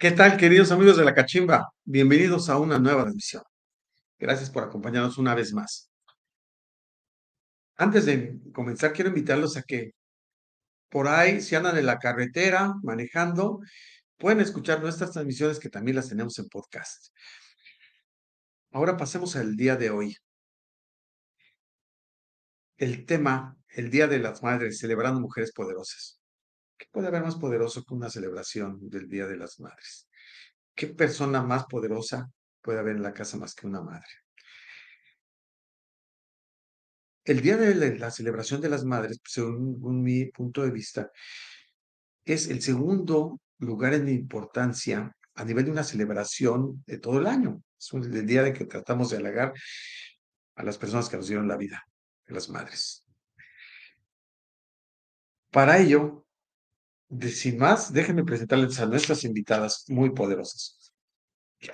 ¿Qué tal, queridos amigos de la Cachimba? Bienvenidos a una nueva transmisión. Gracias por acompañarnos una vez más. Antes de comenzar, quiero invitarlos a que por ahí, si andan en la carretera manejando, pueden escuchar nuestras transmisiones que también las tenemos en podcast. Ahora pasemos al día de hoy. El tema, el Día de las Madres, celebrando mujeres poderosas. ¿Qué puede haber más poderoso que una celebración del Día de las Madres? ¿Qué persona más poderosa puede haber en la casa más que una madre? El Día de la celebración de las madres, según mi punto de vista, es el segundo lugar en importancia a nivel de una celebración de todo el año. Es el día de que tratamos de halagar a las personas que nos dieron la vida, de las madres. Para ello, sin más, déjenme presentarles a nuestras invitadas muy poderosas.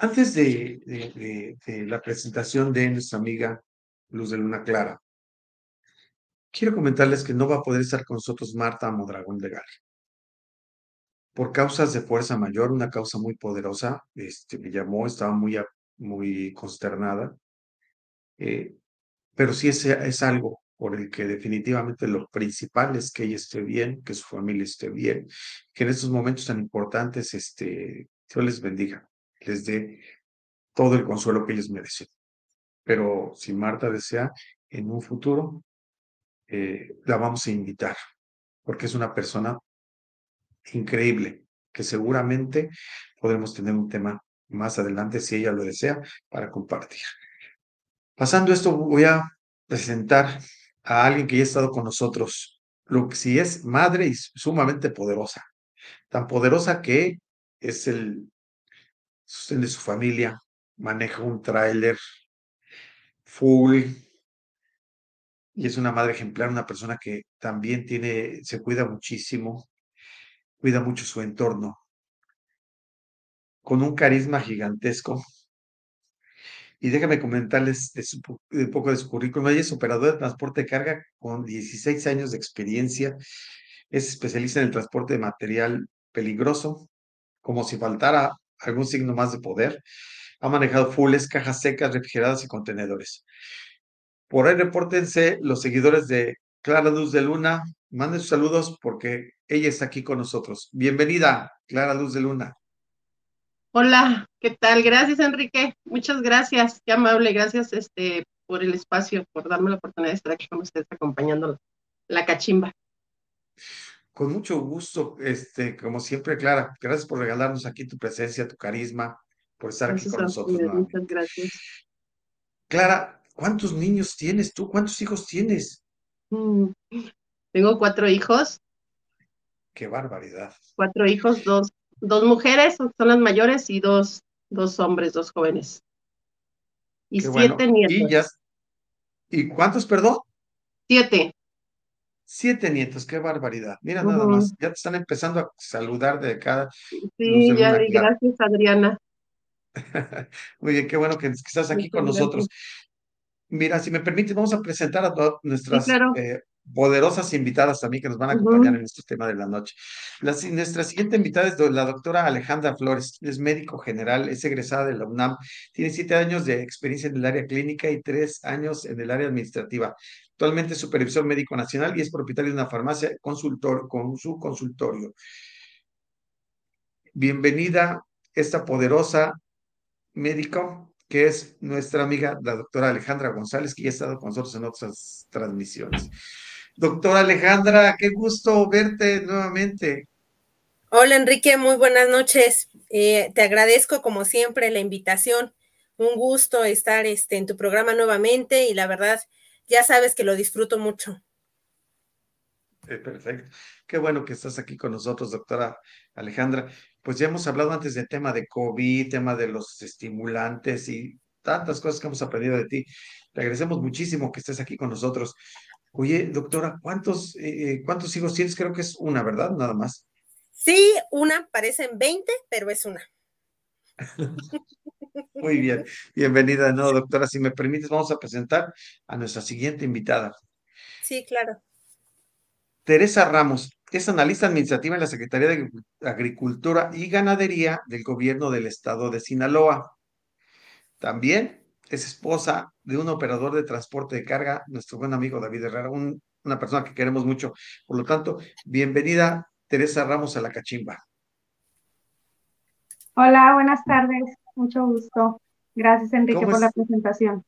Antes de, la presentación de nuestra amiga Luz de Luna Clara, quiero comentarles que no va a poder estar con nosotros Marta Modragón Legal. Por causas de fuerza mayor, una causa muy poderosa, este, me llamó, estaba muy, muy consternada, eh, pero sí es, es algo por el que definitivamente lo principal es que ella esté bien, que su familia esté bien, que en estos momentos tan importantes, este, Dios les bendiga, les dé todo el consuelo que ellos merecen. Pero si Marta desea, en un futuro, eh, la vamos a invitar, porque es una persona increíble, que seguramente podremos tener un tema más adelante, si ella lo desea, para compartir. Pasando esto, voy a presentar a alguien que ya ha estado con nosotros. Sí es madre y sumamente poderosa. Tan poderosa que es el sostén de su familia, maneja un tráiler full y es una madre ejemplar, una persona que también tiene, se cuida muchísimo, cuida mucho su entorno, con un carisma gigantesco, y déjame comentarles un poco de su currículum. Ella es operadora de transporte de carga con 16 años de experiencia. Es especialista en el transporte de material peligroso, como si faltara algún signo más de poder. Ha manejado fulles, cajas secas, refrigeradas y contenedores. Por ahí repórtense los seguidores de Clara Luz de Luna. Manden sus saludos porque ella está aquí con nosotros. Bienvenida, Clara Luz de Luna. Hola, ¿qué tal? Gracias, Enrique. Muchas gracias. Qué amable. Gracias este, por el espacio, por darme la oportunidad de estar aquí con ustedes acompañando la cachimba. Con mucho gusto, este, como siempre, Clara, gracias por regalarnos aquí tu presencia, tu carisma, por estar aquí con nosotros. muchas gracias. Clara, ¿cuántos niños tienes tú? ¿Cuántos hijos tienes? Mm, tengo cuatro hijos. Qué barbaridad. Cuatro hijos, dos dos mujeres, son las mayores, y dos, dos hombres, dos jóvenes. Y siete nietos. ¿Y, cuántos, perdón? Siete. Siete nietos, qué barbaridad. Mira nada más, ya te están empezando a saludar de cada. Sí, ya, gracias Adriana. Muy bien, qué bueno que, estás aquí con nosotros. Mira, si me permite, vamos a presentar a todas nuestras eh, poderosas invitadas también que nos van a acompañar en este tema de la noche. Nuestra siguiente invitada es la doctora Alejandra Flores, es médico general, es egresada de la UNAM, tiene siete años de experiencia en el área clínica y tres años en el área administrativa. Actualmente es supervisor médico nacional y es propietario de una farmacia consultor, con su consultorio. Bienvenida esta poderosa médico que es nuestra amiga, la doctora Alejandra González, que ya ha estado con nosotros en otras transmisiones. Doctora Alejandra, qué gusto verte nuevamente. Hola Enrique, muy buenas noches. Eh, te agradezco como siempre la invitación. Un gusto estar este, en tu programa nuevamente y la verdad, ya sabes que lo disfruto mucho. Eh, perfecto. Qué bueno que estás aquí con nosotros, doctora Alejandra. Pues ya hemos hablado antes del tema de COVID, tema de los estimulantes y tantas cosas que hemos aprendido de ti. Te agradecemos muchísimo que estés aquí con nosotros. Oye, doctora, ¿cuántos, eh, eh, ¿cuántos hijos tienes? Creo que es una, ¿verdad? Nada más. Sí, una, parecen 20, pero es una. Muy bien, bienvenida no, doctora. Si me permites, vamos a presentar a nuestra siguiente invitada. Sí, claro. Teresa Ramos es analista administrativa en la Secretaría de Agricultura y Ganadería del Gobierno del Estado de Sinaloa. También es esposa de un operador de transporte de carga, nuestro buen amigo David Herrera, una persona que queremos mucho. Por lo tanto, bienvenida Teresa Ramos a la Cachimba. Hola, buenas tardes, mucho gusto. Gracias, Enrique, por la presentación.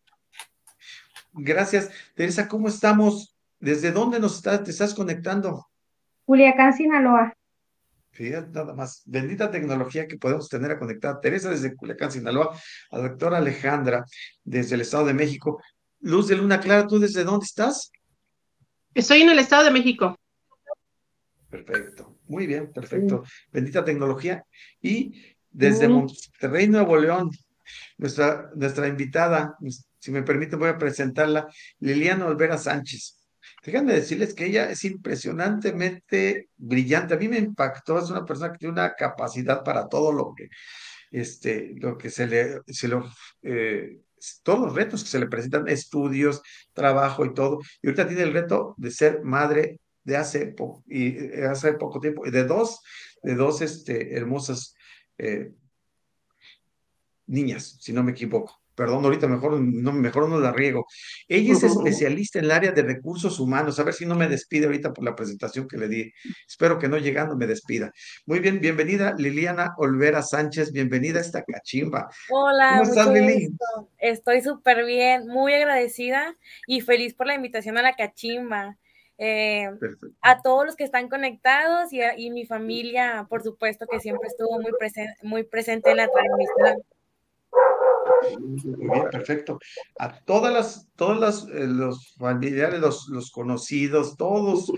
Gracias. Teresa, ¿cómo estamos? ¿Desde dónde nos estás, te estás conectando? Culiacán, Sinaloa. Fíjate nada más. Bendita tecnología que podemos tener a conectar. Teresa desde Culiacán, Sinaloa, a la doctora Alejandra desde el Estado de México. Luz de Luna Clara, ¿tú desde dónde estás? Estoy en el Estado de México. Perfecto. Muy bien, perfecto. Bendita tecnología. Y desde Monterrey, Nuevo León, nuestra, nuestra invitada, si me permite, voy a presentarla, Liliana Olvera Sánchez. Déjenme decirles que ella es impresionantemente brillante. A mí me impactó, es una persona que tiene una capacidad para todo lo que, este, lo que se le, se lo, eh, todos los retos que se le presentan, estudios, trabajo y todo. Y ahorita tiene el reto de ser madre de hace, y, eh, hace poco tiempo, de dos, de dos este, hermosas eh, niñas, si no me equivoco perdón, ahorita mejor no, mejor no la riego. Ella es especialista en el área de recursos humanos. A ver si no me despide ahorita por la presentación que le di. Espero que no llegando me despida. Muy bien, bienvenida Liliana Olvera Sánchez, bienvenida a esta cachimba. Hola, ¿cómo estás, Lili? Estoy súper bien, muy agradecida y feliz por la invitación a la cachimba. Eh, a todos los que están conectados y, y mi familia, por supuesto, que siempre estuvo muy, presente muy presente en la transmisión. Muy bien, perfecto. A todas las, todas las, eh, los familiares, los, conocidos, todos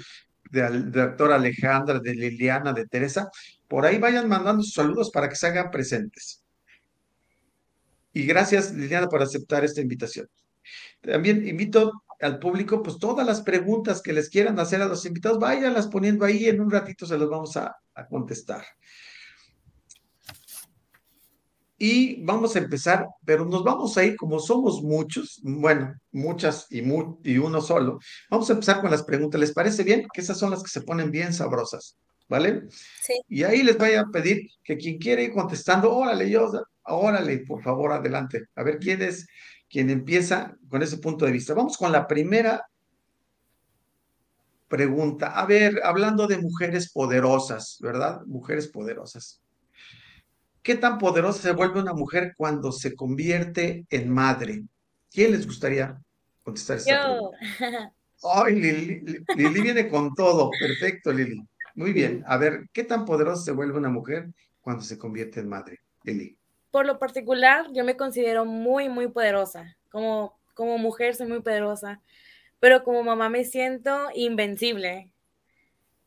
del doctor Alejandra, de Liliana, de Teresa, por ahí vayan mandando sus saludos para que se hagan presentes. Y gracias, Liliana, por aceptar esta invitación. También invito al público, pues todas las preguntas que les quieran hacer a los invitados, váyanlas poniendo ahí, en un ratito se los vamos a contestar. Y vamos a empezar, pero nos vamos a ir, como somos muchos, bueno, muchas y, y uno solo, vamos a empezar con las preguntas. ¿Les parece bien? Que esas son las que se ponen bien sabrosas, ¿vale? Sí. Y ahí les voy a pedir que quien quiere ir contestando, órale, yo, órale, por favor, adelante. A ver quién es quien empieza con ese punto de vista. Vamos con la primera pregunta. A ver, hablando de mujeres poderosas, ¿verdad? Mujeres poderosas. ¿Qué tan poderosa se vuelve una mujer cuando se convierte en madre? ¿Quién les gustaría contestar esta Yo. pregunta? Ay, Lili, Lili viene con todo. Perfecto, Lili. Muy bien. A ver, ¿qué tan poderosa se vuelve una mujer cuando se convierte en madre? Lili. Por lo particular, yo me considero muy, muy poderosa. Como, como mujer soy muy poderosa, pero como mamá me siento invencible.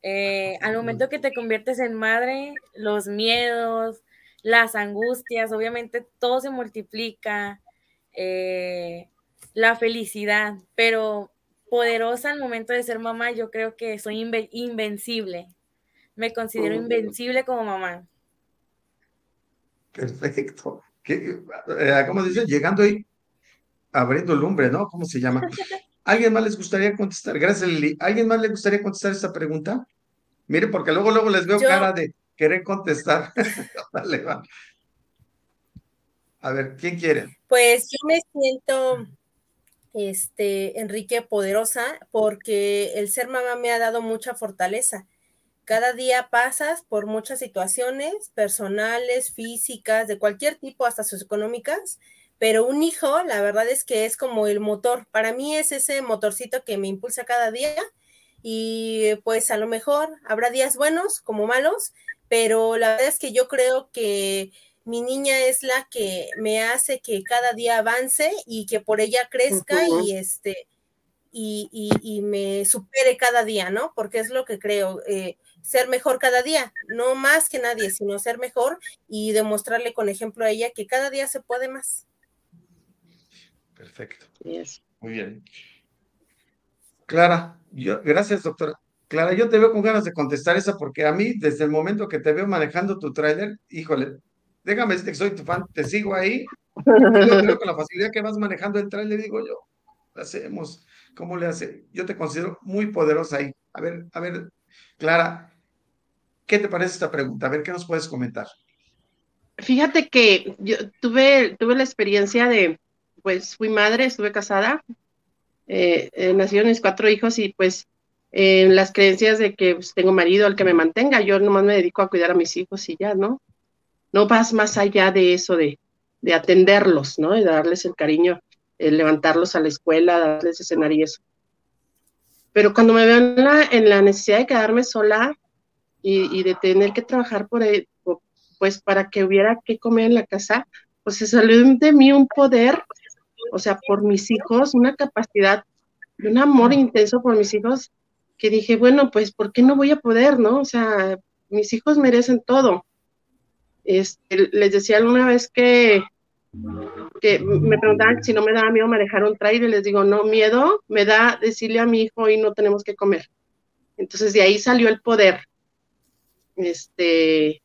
Eh, al momento que te conviertes en madre, los miedos, las angustias, obviamente todo se multiplica, eh, la felicidad, pero poderosa al momento de ser mamá, yo creo que soy invencible. Me considero invencible como mamá. Perfecto. Eh, ¿Cómo dice? Llegando ahí, abriendo lumbre, ¿no? ¿Cómo se llama? ¿Alguien más les gustaría contestar? Gracias, Lili. ¿Alguien más le gustaría contestar esta pregunta? Mire, porque luego, luego les veo cara de, ¿Quieren contestar? A ver, ¿quién quiere? Pues yo me siento, este, Enrique, poderosa porque el ser mamá me ha dado mucha fortaleza. Cada día pasas por muchas situaciones personales, físicas, de cualquier tipo, hasta socioeconómicas, pero un hijo, la verdad es que es como el motor. Para mí es ese motorcito que me impulsa cada día y pues a lo mejor habrá días buenos como malos, pero la verdad es que yo creo que mi niña es la que me hace que cada día avance y que por ella crezca y este y, y, me supere cada día, ¿no? Porque es lo que creo, eh, ser mejor cada día, no más que nadie, sino ser mejor y demostrarle con ejemplo a ella que cada día se puede más. Perfecto. Muy bien. Clara, yo, gracias, doctora. Clara, yo te veo con ganas de contestar esa porque a mí, desde el momento que te veo manejando tu tráiler, híjole, déjame decirte que soy tu fan, te sigo ahí. Yo creo con la facilidad que vas manejando el tráiler, digo yo, hacemos? ¿Cómo le hace? Yo te considero muy poderosa ahí. A ver, a ver, Clara, ¿qué te parece esta pregunta? A ver, ¿qué nos puedes comentar? Fíjate que yo tuve, tuve la experiencia de, pues fui madre, estuve casada, eh, eh, nacieron mis cuatro hijos y pues en las creencias de que pues, tengo marido al que me mantenga, yo nomás me dedico a cuidar a mis hijos y ya, ¿no? No vas más allá de eso, de, de atenderlos, ¿no? Y darles el cariño, levantarlos a la escuela, darles escenario y eso. Pero cuando me veo en la, en la necesidad de quedarme sola y, y de tener que trabajar por, pues para que hubiera que comer en la casa, pues se salió de mí un poder, o sea, por mis hijos, una capacidad, un amor intenso por mis hijos que dije, bueno, pues, ¿por qué no voy a poder, no? O sea, mis hijos merecen todo. Este, les decía alguna vez que, que me preguntaban si no me daba miedo manejar un trailer, les digo, no, miedo me da decirle a mi hijo y no tenemos que comer. Entonces de ahí salió el poder. Este,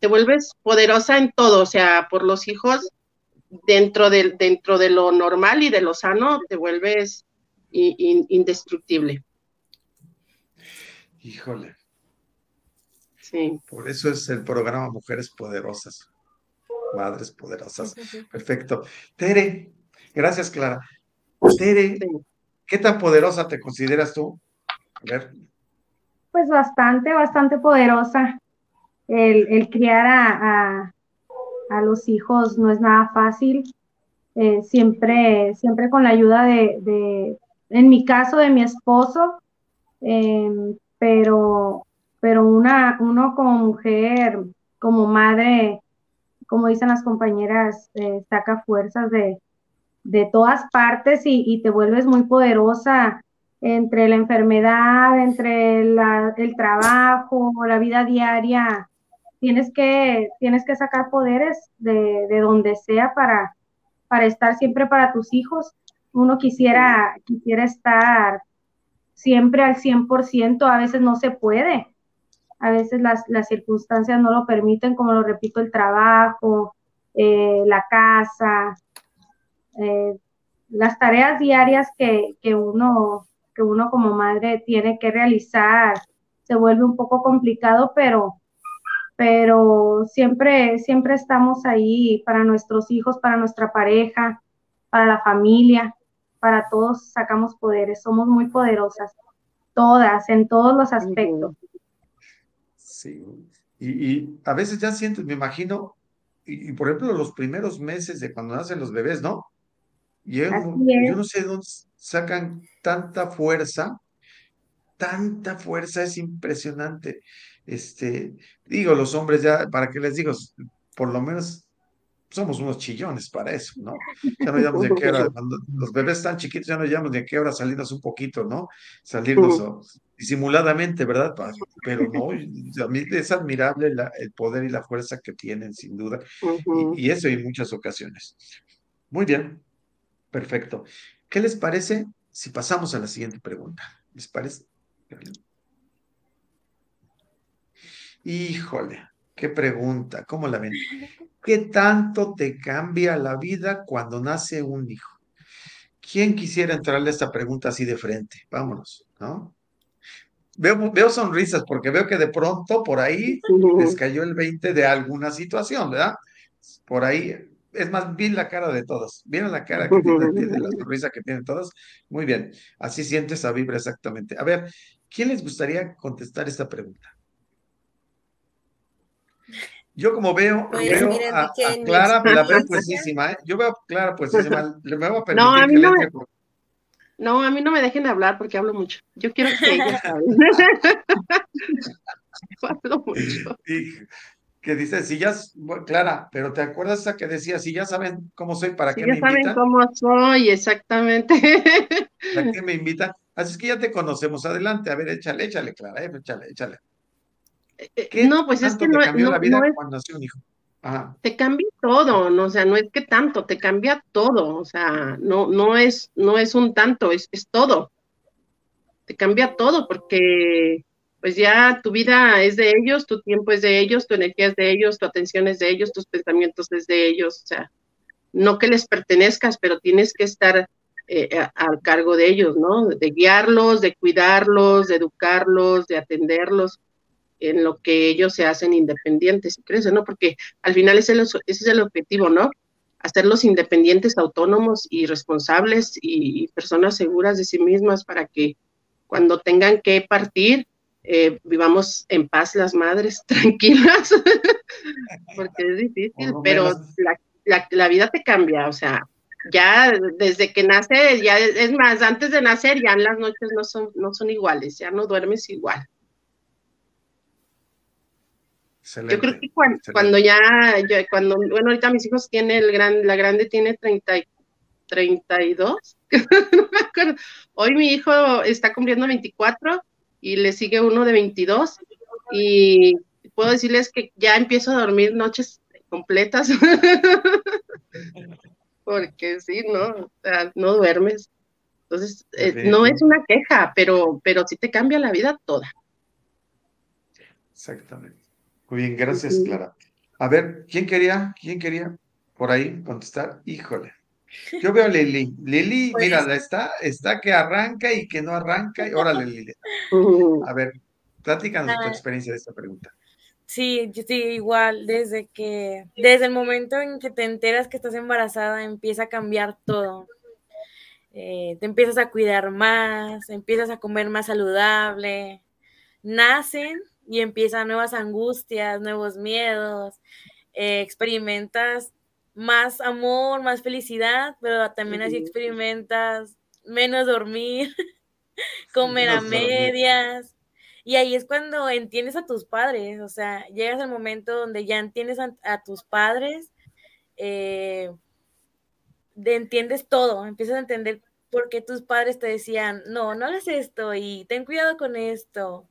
te vuelves poderosa en todo, o sea, por los hijos, dentro de, dentro de lo normal y de lo sano, te vuelves indestructible. Híjole. Sí. Por eso es el programa Mujeres Poderosas, Madres Poderosas. Perfecto. Tere, gracias Clara. Tere, ¿qué tan poderosa te consideras tú? A ver. Pues bastante, bastante poderosa. El, criar a, a, los hijos no es nada fácil. Eh, siempre, siempre con la ayuda de, de, en mi caso, de mi esposo, eh, pero, pero una, uno como mujer, como madre, como dicen las compañeras, eh, saca fuerzas de, de todas partes y, te vuelves muy poderosa entre la enfermedad, entre el trabajo, la vida diaria. Tienes que, tienes que sacar poderes de, de donde sea para, para estar siempre para tus hijos. Uno quisiera, quisiera estar siempre al 100%, a veces no se puede, a veces las, circunstancias no lo permiten, como lo repito, el trabajo, eh, la casa, eh, las tareas diarias que, uno, que uno como madre tiene que realizar, se vuelve un poco complicado, pero, pero siempre, siempre estamos ahí para nuestros hijos, para nuestra pareja, para la familia para todos sacamos poderes, somos muy poderosas, todas, en todos los aspectos. Sí, y, a veces ya siento, me imagino, y, por ejemplo los primeros meses de cuando nacen los bebés, ¿no? Yo, yo no sé dónde sacan tanta fuerza, tanta fuerza, es impresionante. Este, digo, los hombres ya, ¿para qué les digo? Por lo menos somos unos chillones para eso, ¿no? Ya no llamamos de qué hora, cuando los bebés están chiquitos, ya no llamamos de qué hora salirnos un poquito, ¿no? Salirnos disimuladamente, ¿verdad? Pero no, a mí es admirable el poder y la fuerza que tienen, sin duda, y, eso en muchas ocasiones. Muy bien, perfecto. ¿Qué les parece si pasamos a la siguiente pregunta? ¿Les parece? Híjole, qué pregunta, ¿cómo la ven? ¿Qué tanto te cambia la vida cuando nace un hijo? ¿Quién quisiera entrarle a esta pregunta así de frente? Vámonos, ¿no? Veo, veo sonrisas porque veo que de pronto por ahí les cayó el 20 de alguna situación, ¿verdad? Por ahí, es más, vi la cara de todos. ¿Vieron la cara que tiene, la sonrisa que tienen todos? Muy bien, así siente esa vibra exactamente. A ver, ¿quién les gustaría contestar esta pregunta? Yo como veo, veo a, Clara, la veo puesísima, ¿eh? Yo veo a Clara puesísima, le voy a permitir no, a mí no, me, no, a mí no me dejen hablar porque hablo mucho. Yo quiero que ella hable. hablo mucho. Y que dice, si ya, Clara, pero ¿te acuerdas a que decía, si ya saben cómo soy, ¿para qué me invitan? Ya saben cómo soy, exactamente. ¿Para qué me invitan? Así es que ya te conocemos, adelante, a ver, échale, échale, Clara, eh, échale, échale. Eh, no, pues es que no, cambió la vida es, cuando nació un hijo. Te cambia todo, no, o sea, no es que tanto, te cambia todo, o sea, no, no es, no es un tanto, es, es todo. Te cambia todo porque pues ya tu vida es de ellos, tu tiempo es de ellos, tu energía es de ellos, tu atención es de ellos, tus pensamientos es de ellos, o sea, no que les pertenezcas, pero tienes que estar eh, al cargo de ellos, ¿no? De guiarlos, de cuidarlos, de educarlos, de atenderlos en lo que ellos se hacen independientes y crecen, ¿no? Porque al final ese, ese es el objetivo, ¿no? Hacerlos independientes, autónomos y responsables y, personas seguras de sí mismas para que cuando tengan que partir, eh, vivamos en paz las madres, tranquilas, porque es difícil, pero la, la, vida te cambia, o sea, ya desde que nace, ya es más, antes de nacer ya en las noches no son, no son iguales, ya no duermes igual. Yo creo que cuando, ya, cuando, bueno, ahorita mis hijos tienen, el gran, la grande tiene 30, 32, no me acuerdo. Hoy mi hijo está cumpliendo 24 y le sigue uno de 22 y puedo decirles que ya empiezo a dormir noches completas. porque sí, ¿no? O sea, no duermes. Entonces, eh, no es una queja, pero, pero sí te cambia la vida toda. Exactamente. Muy bien, gracias, Clara. A ver, ¿quién quería? ¿Quién quería por ahí contestar? Híjole. Yo veo a Lili. Lili, pues mira, está, está que arranca y que no arranca. Órale, Lili. A ver, platícanos tu ah. experiencia de esta pregunta. Sí, yo sí, igual, desde que, desde el momento en que te enteras que estás embarazada, empieza a cambiar todo. Eh, te empiezas a cuidar más, empiezas a comer más saludable, nacen y empiezan nuevas angustias, nuevos miedos, eh, experimentas más amor, más felicidad, pero también así experimentas menos dormir, comer a medias, y ahí es cuando entiendes a tus padres, o sea, llegas al momento donde ya entiendes a, tus padres, eh, entiendes todo, empiezas a entender por qué tus padres te decían, no, no hagas esto y ten cuidado con esto.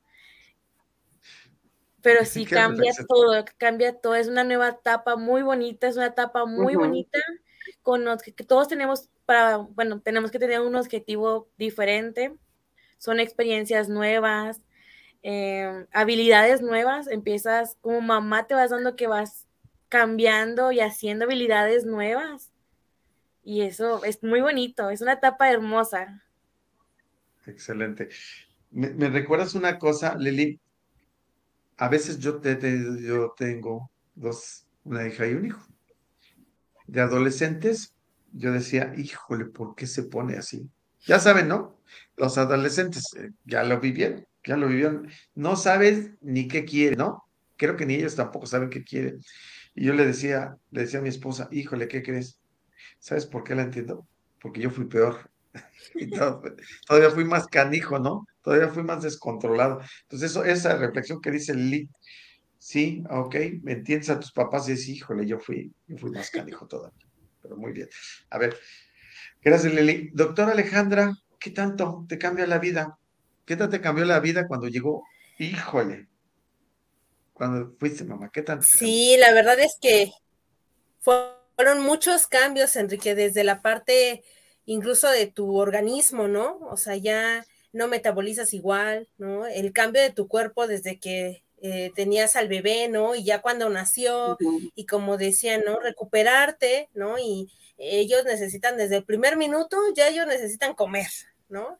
Pero sí cambia todo, cambia todo, es una nueva etapa muy bonita, es una etapa muy bonita con que todos tenemos para, bueno, tenemos que tener un objetivo diferente, son experiencias nuevas, Em, habilidades nuevas, empiezas como mamá te vas dando que vas cambiando y haciendo habilidades nuevas. Y eso es muy bonito, es una etapa hermosa. Excelente. ¿Me, recuerdas una cosa, Lili? A veces yo, te, yo tengo dos, una hija y un hijo. De adolescentes, yo decía, híjole, ¿por qué se pone así? Ya saben, ¿no? Los adolescentes eh, ya lo vivieron ya lo vivieron, no sabes ni qué quiere, ¿no? Creo que ni ellos tampoco saben qué quieren. Y yo le decía, le decía a mi esposa, híjole, ¿qué crees? ¿Sabes por qué la entiendo? Porque yo fui peor. y todavía fui más canijo, ¿no? Todavía fui más descontrolado. Entonces, eso, esa reflexión que dice Lili, sí, ok, me entiendes a tus papás y es, híjole, yo fui, yo fui más canijo todavía. Pero muy bien. A ver, gracias, Lili. Doctora Alejandra, ¿qué tanto te cambia la vida ¿Qué tal te cambió la vida cuando llegó? Híjole. Cuando fuiste mamá, ¿qué tal? Sí, la verdad es que fueron muchos cambios, Enrique, desde la parte incluso de tu organismo, ¿no? O sea, ya no metabolizas igual, ¿no? El cambio de tu cuerpo desde que eh, tenías al bebé, ¿no? Y ya cuando nació, y como decía, ¿no? Recuperarte, ¿no? Y ellos necesitan desde el primer minuto, ya ellos necesitan comer, ¿no?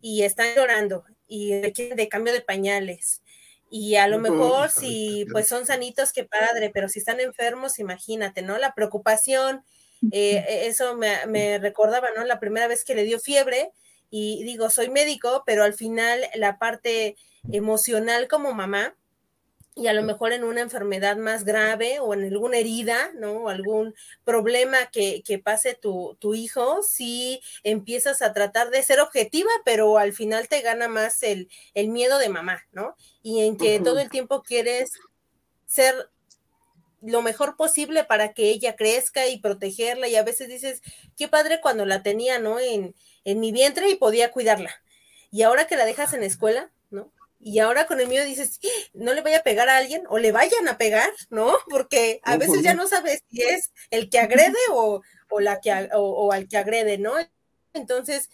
y están llorando y requieren de cambio de pañales. Y a lo mejor si pues son sanitos, qué padre, pero si están enfermos, imagínate, ¿no? La preocupación, eh, e, eso me, me, recordaba, ¿no? La primera vez que le dio fiebre y digo, soy médico, pero al final la parte emocional como mamá, y a lo mejor en una enfermedad más grave o en alguna herida, ¿no? O algún problema que, pase tu, hijo, si empiezas a tratar de ser objetiva, pero al final te gana más el, miedo de mamá, ¿no? Y en que todo el tiempo quieres ser lo mejor posible para que ella crezca y protegerla y a veces dices, qué padre cuando la tenía, ¿no? En, en mi vientre y podía cuidarla. Y ahora que la dejas en escuela, ¿no? y ahora con el mío dices, no le vaya a pegar a alguien o le vayan a pegar, ¿no? Porque a veces ya no sabes si es el que agrede o, la que, o, al que agrede, ¿no? Entonces,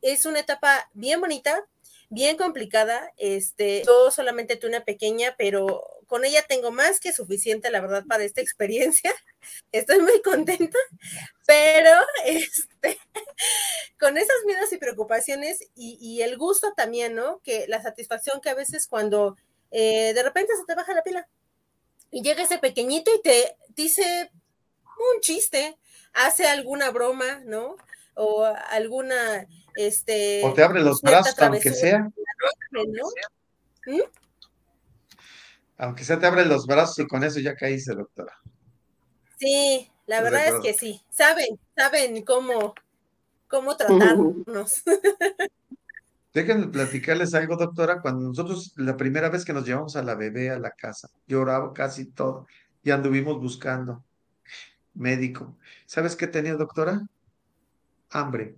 es una etapa bien bonita, bien complicada. Este, yo solamente tuve una pequeña, pero con ella tengo más que suficiente, la verdad, para esta experiencia. Estoy muy contenta, pero este, con esas miedos y preocupaciones y, el gusto también, ¿no? Que la satisfacción que a veces cuando eh, de repente se te baja la pila y llega ese pequeñito y te dice un chiste, hace alguna broma, ¿no? O alguna, este... O te abre los brazos, aunque sea. ¿Mm? Aunque sea te abre los brazos y con eso ya caíste, doctora. Sí, la verdad es que sí. Saben, saben cómo, cómo tratarnos. Déjenme platicarles algo, doctora. Cuando nosotros, la primera vez que nos llevamos a la bebé a la casa, lloraba casi todo y anduvimos buscando médico. ¿Sabes qué tenía, doctora? Hambre,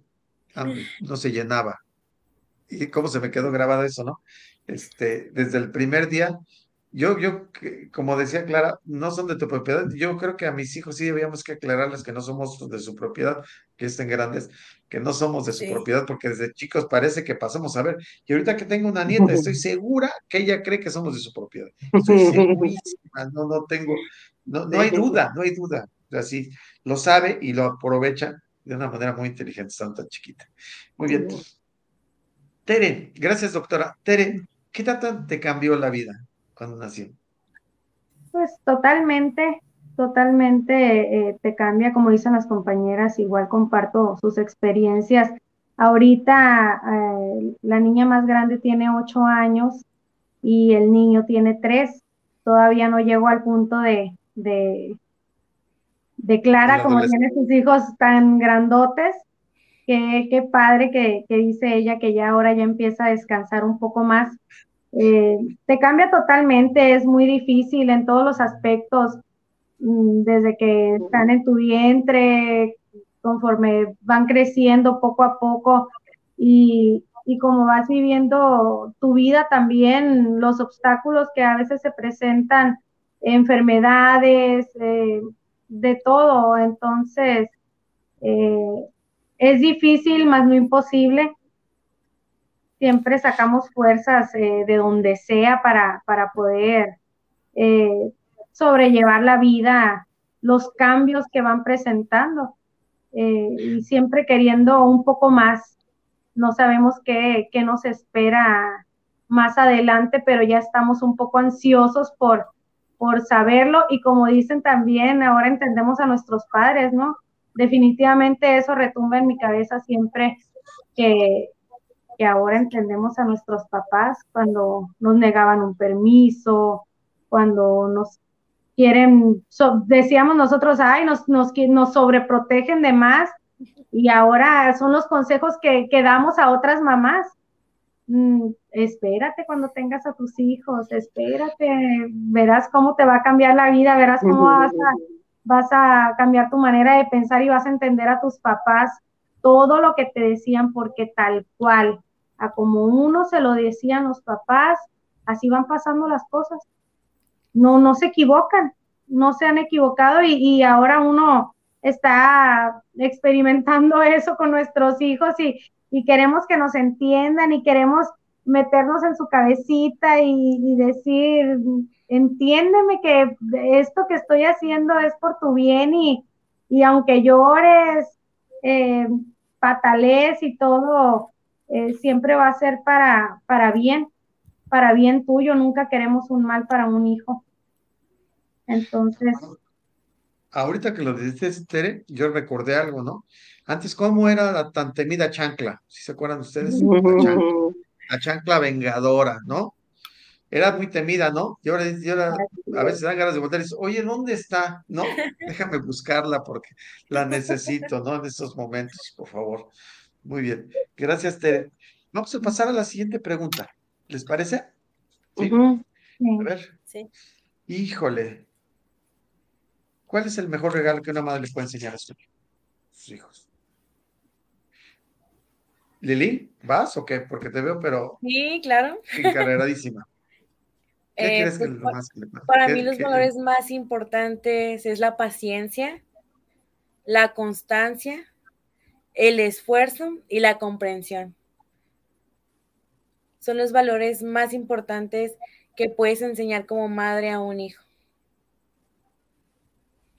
hambre, no se llenaba. Y cómo se me quedó grabado eso, ¿no? Este, desde el primer día yo, yo, como decía Clara, no son de tu propiedad. Yo creo que a mis hijos sí debíamos que aclararles que no somos de su propiedad, que estén grandes, que no somos de su propiedad, porque desde chicos parece que pasamos a ver. Y ahorita que tengo una nieta, estoy segura que ella cree que somos de su propiedad. Estoy segurísima, no, no tengo, no, no hay duda, no hay duda. Así lo sabe y lo aprovecha de una manera muy inteligente, estando tan chiquita. Muy bien. Tere, gracias doctora. Tere, ¿qué tanto te cambió la vida? Cuando nació? Pues totalmente, totalmente eh, te cambia, como dicen las compañeras, igual comparto sus experiencias. Ahorita eh, la niña más grande tiene ocho años y el niño tiene tres. Todavía no llego al punto de, de, Clara, como tiene sus hijos tan grandotes. Qué, qué padre que, que dice ella que ya ahora ya empieza a descansar un poco más eh, te cambia totalmente, es muy difícil en todos los aspectos, mm, desde que están en tu vientre, conforme van creciendo poco a poco y, y como vas viviendo tu vida también, los obstáculos que a veces se presentan, enfermedades, eh, de todo, entonces eh, es difícil, más no imposible siempre sacamos fuerzas eh, de donde sea para, para poder eh, sobrellevar la vida, los cambios que van presentando eh, y siempre queriendo un poco más. No sabemos qué, qué nos espera más adelante, pero ya estamos un poco ansiosos por, por saberlo y como dicen también, ahora entendemos a nuestros padres, ¿no? Definitivamente eso retumba en mi cabeza siempre que, que ahora entendemos a nuestros papás cuando nos negaban un permiso, cuando nos quieren, decíamos nosotros, ay, nos, nos, nos sobreprotegen de más y ahora son los consejos que, que damos a otras mamás. Mm, espérate cuando tengas a tus hijos, espérate, verás cómo te va a cambiar la vida, verás cómo vas a, vas a cambiar tu manera de pensar y vas a entender a tus papás todo lo que te decían porque tal cual a como uno se lo decían los papás, así van pasando las cosas. No, no se equivocan, no se han equivocado y, ahora uno está experimentando eso con nuestros hijos y, queremos que nos entiendan y queremos meternos en su cabecita y, decir, entiéndeme que esto que estoy haciendo es por tu bien y, aunque llores, eh, patales y todo, eh, siempre va a ser para, para bien, para bien tuyo, nunca queremos un mal para un hijo. Entonces. Ahorita que lo dices, Tere, yo recordé algo, ¿no? Antes, ¿cómo era la tan temida chancla? Si se acuerdan ustedes, la chancla, vengadora, ¿no? Era muy temida, ¿no? Y ahora, a veces dan ganas de dicen, oye, ¿dónde está? No, déjame buscarla porque la necesito, ¿no? En estos momentos, por favor. Muy bien. Gracias, Tere. Vamos a pasar a la siguiente pregunta. ¿Les parece? Sí. A ver. Sí. Híjole. ¿Cuál es el mejor regalo que una madre le puede enseñar a sus hijos? Lili, ¿vas o qué? Porque te veo, pero. Sí, claro. Encarreradísima. ¿Qué crees que es lo más que le pasa? Para mí, los valores más importantes es la paciencia, la constancia el esfuerzo y la comprensión. Son los valores más importantes que puedes enseñar como madre a un hijo.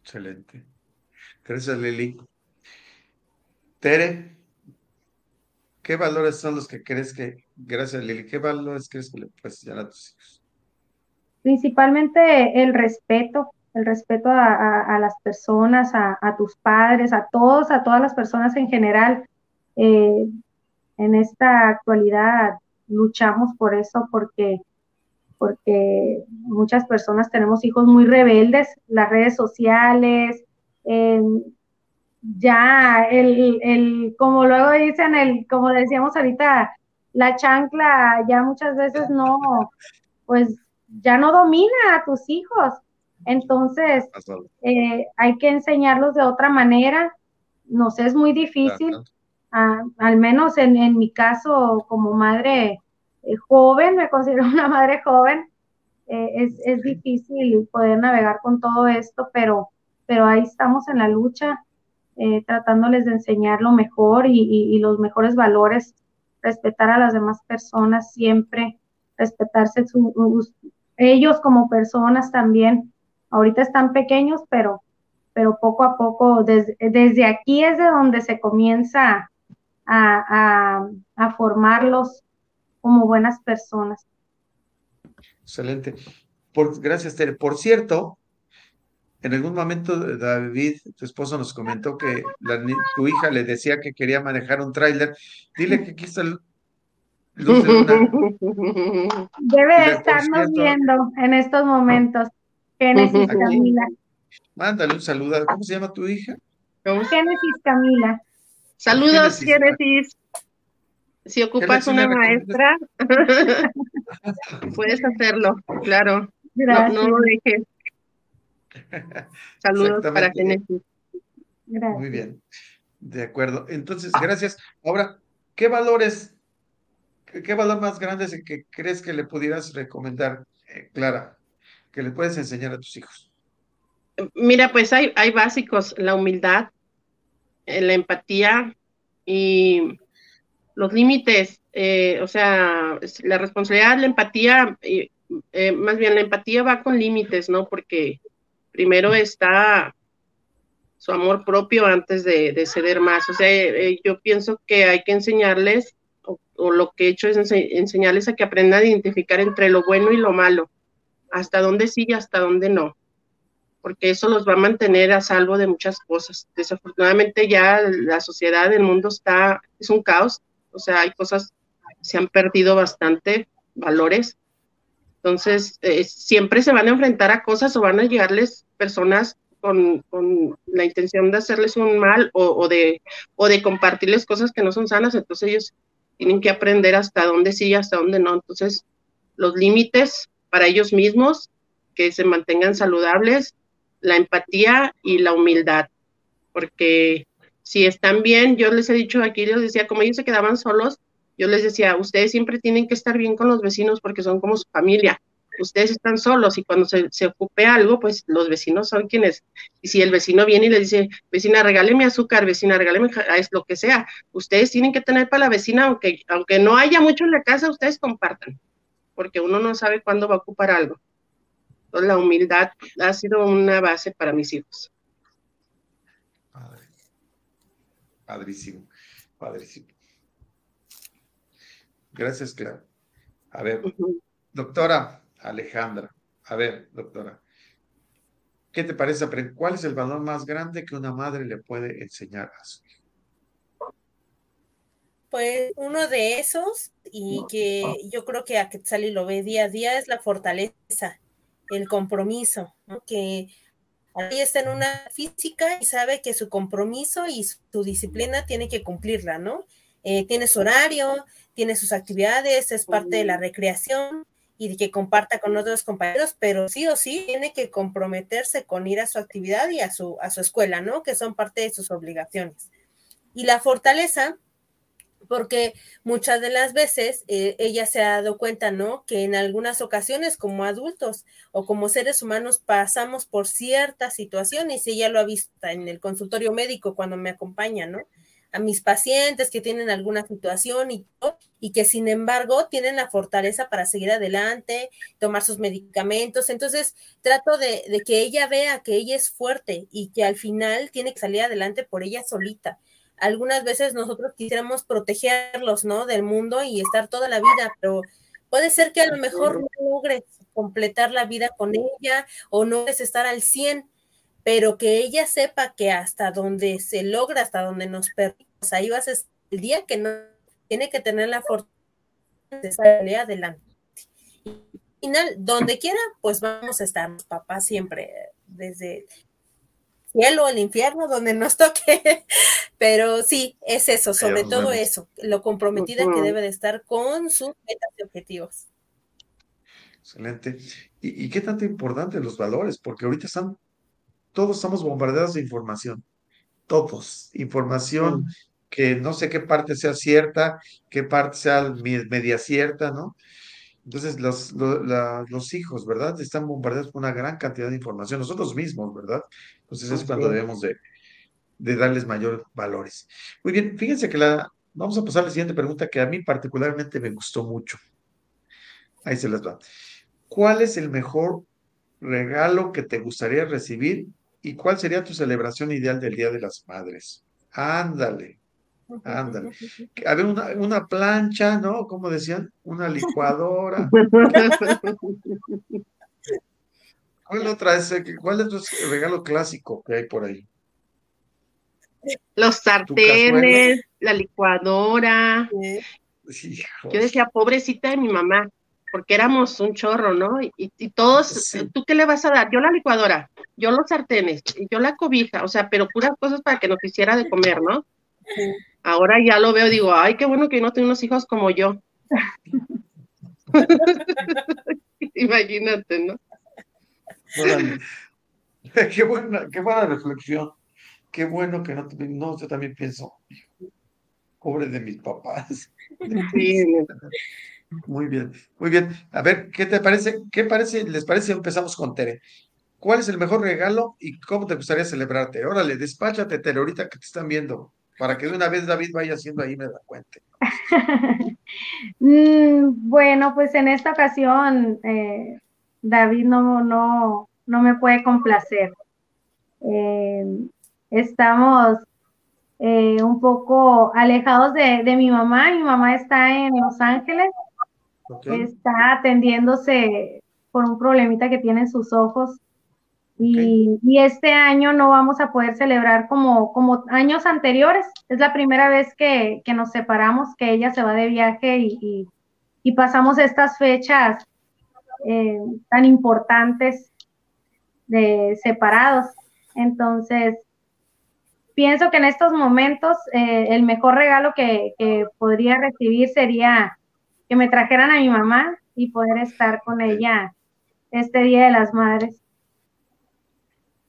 Excelente. Gracias, Lili. Tere, ¿qué valores son los que crees que, gracias Lili, qué valores crees que le puedes enseñar a tus hijos? Principalmente el respeto, el respeto a, las personas, a, tus padres, a todos, a todas las personas en general. Eh, en esta actualidad luchamos por eso porque porque muchas personas tenemos hijos muy rebeldes, las redes sociales, ya el, el, como luego dicen, el, como decíamos ahorita, la chancla ya muchas veces no, pues ya no domina a tus hijos. Entonces, eh, hay que enseñarlos de otra manera. Nos es muy difícil, ah, al menos en, en, mi caso como madre eh, joven, me considero una madre joven, eh, es, es, difícil poder navegar con todo esto, pero, pero ahí estamos en la lucha, tratándoles de enseñar lo mejor y, y los mejores valores, respetar a las demás personas siempre, respetarse su, ellos como personas también, ahorita están pequeños, pero, pero poco a poco, desde, desde aquí es de donde se comienza a, a, formarlos como buenas personas. Excelente. Por, gracias, Tere. Por cierto, en algún momento David, tu esposo, nos comentó que tu hija le decía que quería manejar un tráiler. Dile que aquí está el, Debe estarnos viendo en estos momentos. Génesis Camila. Mándale un saludo. ¿Cómo se llama tu hija? Génesis Camila. Saludos, Génesis. Si ocupas una maestra, puedes hacerlo, claro. No, no, lo dejes. Saludos para Génesis. Muy bien. De acuerdo. Entonces, gracias. Ahora, ¿qué valores ¿Qué valor más grande es el que crees que le pudieras recomendar, eh, Clara, que le puedes enseñar a tus hijos? Mira, pues hay, básicos, la humildad, eh, la empatía y los límites, eh, o sea, la responsabilidad, la empatía, más bien la empatía va con límites, ¿no? Porque primero está su amor propio antes de ceder más. O sea, yo pienso que hay que enseñarles o, lo que he hecho es enseñarles a que aprendan a identificar entre lo bueno y lo malo, hasta dónde sí y hasta dónde no, porque eso los va a mantener a salvo de muchas cosas. Desafortunadamente ya la sociedad, el mundo está, es un caos, o sea, hay cosas, se han perdido bastante valores. Entonces, eh, siempre se van a enfrentar a cosas o van a llegarles personas con, con, la intención de hacerles un mal o, o, de, o de compartirles cosas que no son sanas, entonces ellos tienen que aprender hasta dónde sí y hasta dónde no. Entonces, los límites para ellos mismos, que se mantengan saludables, la empatía y la humildad, porque si están bien, yo les he dicho aquí, les decía, como ellos se quedaban solos, yo les decía, ustedes siempre tienen que estar bien con los vecinos porque son como su familia ustedes están solos y cuando se, se, ocupe algo, pues los vecinos son quienes, y si el vecino viene y le dice, vecina, regáleme azúcar, vecina, regáleme es lo que sea, ustedes tienen que tener para la vecina, aunque, aunque no haya mucho en la casa, ustedes compartan, porque uno no sabe cuándo va a ocupar algo. Entonces, la humildad ha sido una base para mis hijos. Padre. Padrísimo, padrísimo. Gracias, Clara. A ver, doctora, Alejandra. A ver, doctora, ¿qué te parece? ¿Cuál es el valor más grande que una madre le puede enseñar a su hijo? Pues uno de esos, y que yo creo que a Quetzali lo ve día a día, es la fortaleza, el compromiso, que ahí está en una física y sabe que su compromiso y su disciplina tiene que cumplirla, ¿no? Eh, tiene su horario, tiene sus actividades, es parte de la recreación, y que comparta con otros compañeros, pero sí o sí tiene que comprometerse con ir a su actividad y a su, a su escuela, ¿no? Que son parte de sus obligaciones. Y la fortaleza, porque muchas de las veces eh, ella se ha dado cuenta, ¿no? Que en algunas ocasiones como adultos o como seres humanos pasamos por ciertas situaciones y ella lo ha visto en el consultorio médico cuando me acompaña, ¿no? A mis pacientes que tienen alguna situación y, y que sin embargo tienen la fortaleza para seguir adelante, tomar sus medicamentos. Entonces, trato de, que ella vea que ella es fuerte y que al final tiene que salir adelante por ella solita, algunas veces nosotros quisiéramos protegerlos, ¿no? Del mundo y estar toda la vida, pero puede ser que a lo mejor no logres completar la vida con ella o no logres estar al 100, pero que ella sepa que hasta donde se logra, hasta donde nos pues ahí vas a el día que no tiene que tener la fortuna de salir adelante. Y al final, donde quiera, pues vamos a estar, los papás siempre, desde cielo, el infierno, donde nos toque. Pero sí, es eso, sobre todo eso, lo comprometida que debe de estar con sus metas y objetivos. Excelente. ¿Y, qué tanto importante los valores? Porque ahorita están, todos estamos bombardeados de información. Todos. Información que no sé qué parte sea cierta, qué parte sea media cierta, ¿no? Entonces, los, los, hijos, ¿verdad? Están bombardeados por una gran cantidad de información, nosotros mismos, ¿verdad? Entonces es cuando debemos de, de darles mayor valores. Muy bien, fíjense que la, vamos a pasar a la siguiente pregunta que a mí particularmente me gustó mucho. Ahí se las va. ¿Cuál es el mejor regalo que te gustaría recibir y cuál sería tu celebración ideal del Día de las Madres? Ándale. Ándale. Había una, una plancha, ¿no? Como decían, una licuadora. ¿Cuál otra es? ¿Cuál es el regalo clásico que hay por ahí? Los sartenes, la licuadora. Yo decía, pobrecita de mi mamá, porque éramos un chorro, ¿no? Y, todos, ¿tú qué le vas a dar? Yo la licuadora, yo los sartenes, yo la cobija, o sea, pero puras cosas para que nos hiciera de comer, ¿no? Ahora ya lo veo, digo, ay, qué bueno que no tengo unos hijos como yo. Imagínate, ¿no? Qué buena, qué buena reflexión. Qué bueno que no, no, yo también pienso, pobre de mis papás. Muy bien, muy bien. A ver, ¿qué te parece? ¿Qué parece? ¿Les parece? Empezamos con Tere. ¿Cuál es el mejor regalo y cómo te gustaría celebrarte? Órale, despáchate, Tere, ahorita que te están viendo para que de una vez David vaya haciendo ahí me da cuenta. Mm, bueno, pues en esta ocasión eh, David no, no, no me puede complacer. Eh, estamos eh, un poco alejados de, mi mamá. Mi mamá está en Los Ángeles. Está atendiéndose por un problemita que tiene en sus ojos. Y, este año no vamos a poder celebrar como, como años anteriores. Es la primera vez que, nos separamos, que ella se va de viaje y, pasamos estas fechas eh, tan importantes de separados. Entonces, pienso que en estos momentos eh, el mejor regalo que, que podría recibir sería que me trajeran a mi mamá y poder estar con ella este Día de las Madres.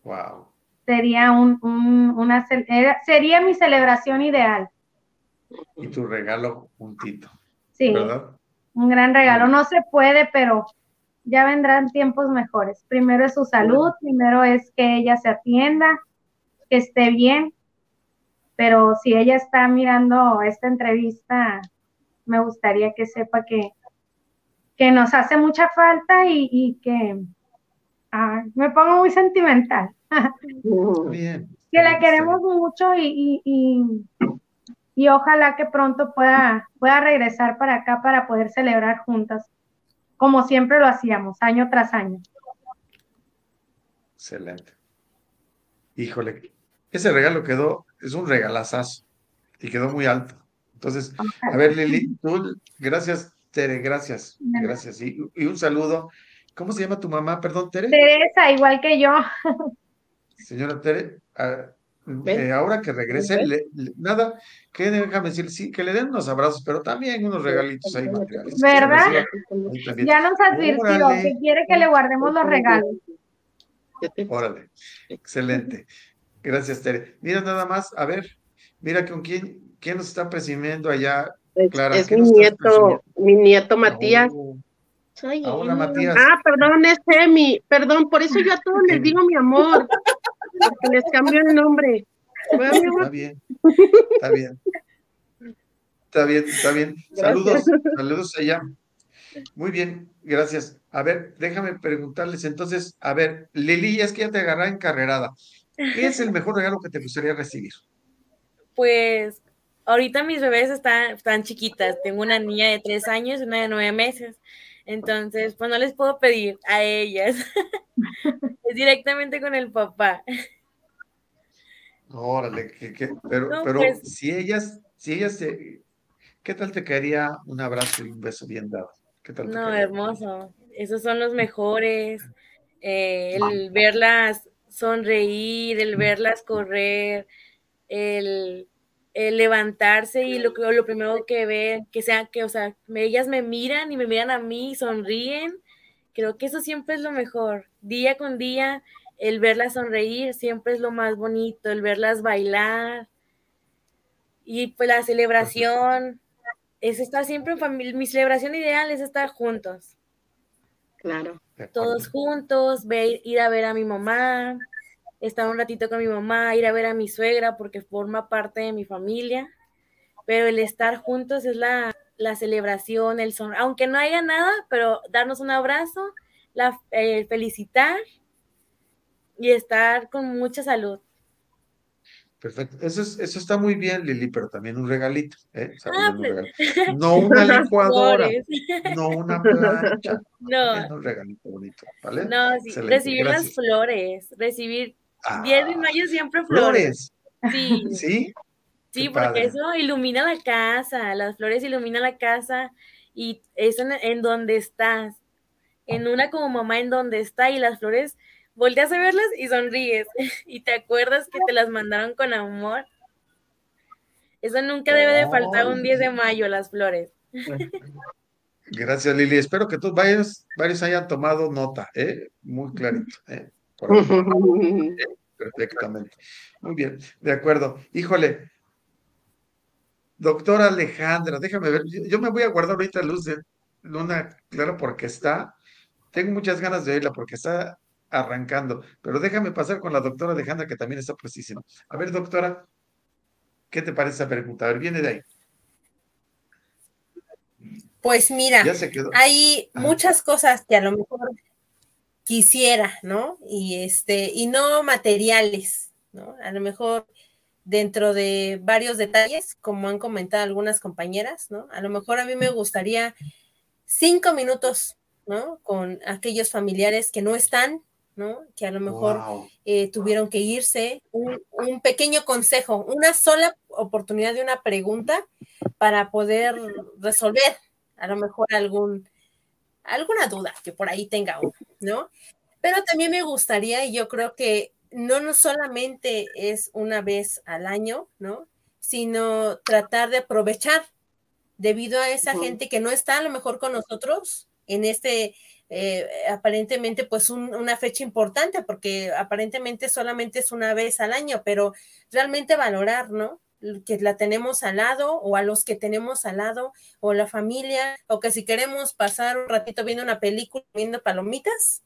Wow. Sería un, una sería mi celebración ideal. Y tu regalo juntito. Sí. ¿Verdad? Un gran regalo. No se puede, pero ya vendrán tiempos mejores. Primero es su salud, primero es que ella se atienda, que esté bien. Pero si ella está mirando esta entrevista, me gustaría que sepa que, que nos hace mucha falta y, que me pongo muy sentimental. Que la queremos mucho y, y, ojalá que pronto pueda, pueda regresar para acá para poder celebrar juntas, como siempre lo hacíamos, año tras año. Excelente. Híjole, ese regalo quedó, es un regalazazo y quedó muy alto. Entonces, a ver, Lili, tú, gracias, Tere, gracias, gracias. Y, y, un saludo. ¿Cómo se llama tu mamá? Perdón, Tere. Teresa, igual que yo. Señora Tere, eh, ahora que regrese, nada, que déjame decir, sí, que le den unos abrazos, pero también unos regalitos ahí materiales. ¿Verdad? Ya nos advirtió que quiere que le guardemos los regalos. Órale, excelente. Gracias, Tere. Mira nada más, a ver, mira con quién, quién nos está presumiendo allá, Clara. Es mi nieto, mi nieto Matías. Oh. Hola, Matías. Ah, perdón, es Emi. Perdón, por eso yo a todos les digo mi amor. Porque les cambio el nombre. Está bien, está bien. Está bien, está bien. Saludos, saludos allá. Muy bien, gracias. A ver, déjame preguntarles entonces, a ver, Lili, es que ya te agarré encarrerada. ¿Qué es el mejor regalo que te gustaría recibir? pues ahorita mis bebés están, están chiquitas. Tengo una niña de tres años y una de nueve meses. Entonces, pues no les puedo pedir a ellas. es directamente con el papá. Órale, pero, pero pues si ellas, si ellas se, ¿qué tal te quedaría un abrazo y un beso bien dado? ¿Qué tal no, hermoso. Esos son los mejores. Eh, el verlas sonreír, el verlas correr, el, levantarse y lo, lo primero que ven, que sea que, o sea, ellas me miran y me miran a mí, sonríen. Creo que eso siempre es lo mejor. Día con día, el verlas sonreír siempre es lo más bonito, el verlas bailar. Y pues la celebración, es estar siempre en familia. Mi celebración ideal es estar juntos. Claro. Todos juntos, ir a ver a mi mamá, estar un ratito con mi mamá, ir a ver a mi suegra porque forma parte de mi familia. Pero el estar juntos es la, celebración, el son, aunque no haya nada, pero darnos un abrazo, la, felicitar y estar con mucha salud. Perfecto. Eso, eso está muy bien, Lili, pero también un regalito. ¿eh? Ah, pues. No una licuadora, no una plancha. No. Un regalito bonito, ¿vale? No, sí. recibir las flores, recibir. 10 de ah, mayo siempre flores. Sí. ¿Sí? Sí, porque eso ilumina la casa, las flores iluminan la casa y eso en, en donde estás. En una como mamá en donde está y las flores volteas a verlas y sonríes y te acuerdas que te las mandaron con amor. Eso nunca debe de faltar un 10 de mayo, las flores. Gracias, Lili. Espero que todos varios, varios hayan tomado nota, ¿eh? Muy clarito. ¿eh? Perfectamente. Muy bien, de acuerdo. Híjole, doctora Alejandra, déjame ver. Yo, me voy a guardar ahorita luz de luna, claro, porque está. Tengo muchas ganas de oírla porque está arrancando. Pero déjame pasar con la doctora Alejandra, que también está precisísima. A ver, doctora, ¿qué te parece esa pregunta? A ver, viene de ahí. Pues mira, hay muchas cosas que a lo mejor quisiera, ¿no? Y este, y no materiales, ¿no? A lo mejor dentro de varios detalles, como han comentado algunas compañeras, ¿no? A lo mejor a mí me gustaría cinco minutos, ¿no? Con aquellos familiares que no están, que a lo mejor eh, tuvieron que irse. Un, pequeño consejo, una sola oportunidad de una pregunta para poder resolver a lo mejor algún, alguna duda que por ahí tenga uno, ¿no? Pero también me gustaría, y yo creo que no, no solamente es una vez al año, ¿no? Sino tratar de aprovechar debido a esa gente que no está a lo mejor con nosotros en este eh, aparentemente pues una fecha importante porque aparentemente solamente es una vez al año, pero realmente valorar, ¿no? Que la tenemos al lado o a los que tenemos al lado o la familia o que si queremos pasar un ratito viendo una película, viendo palomitas,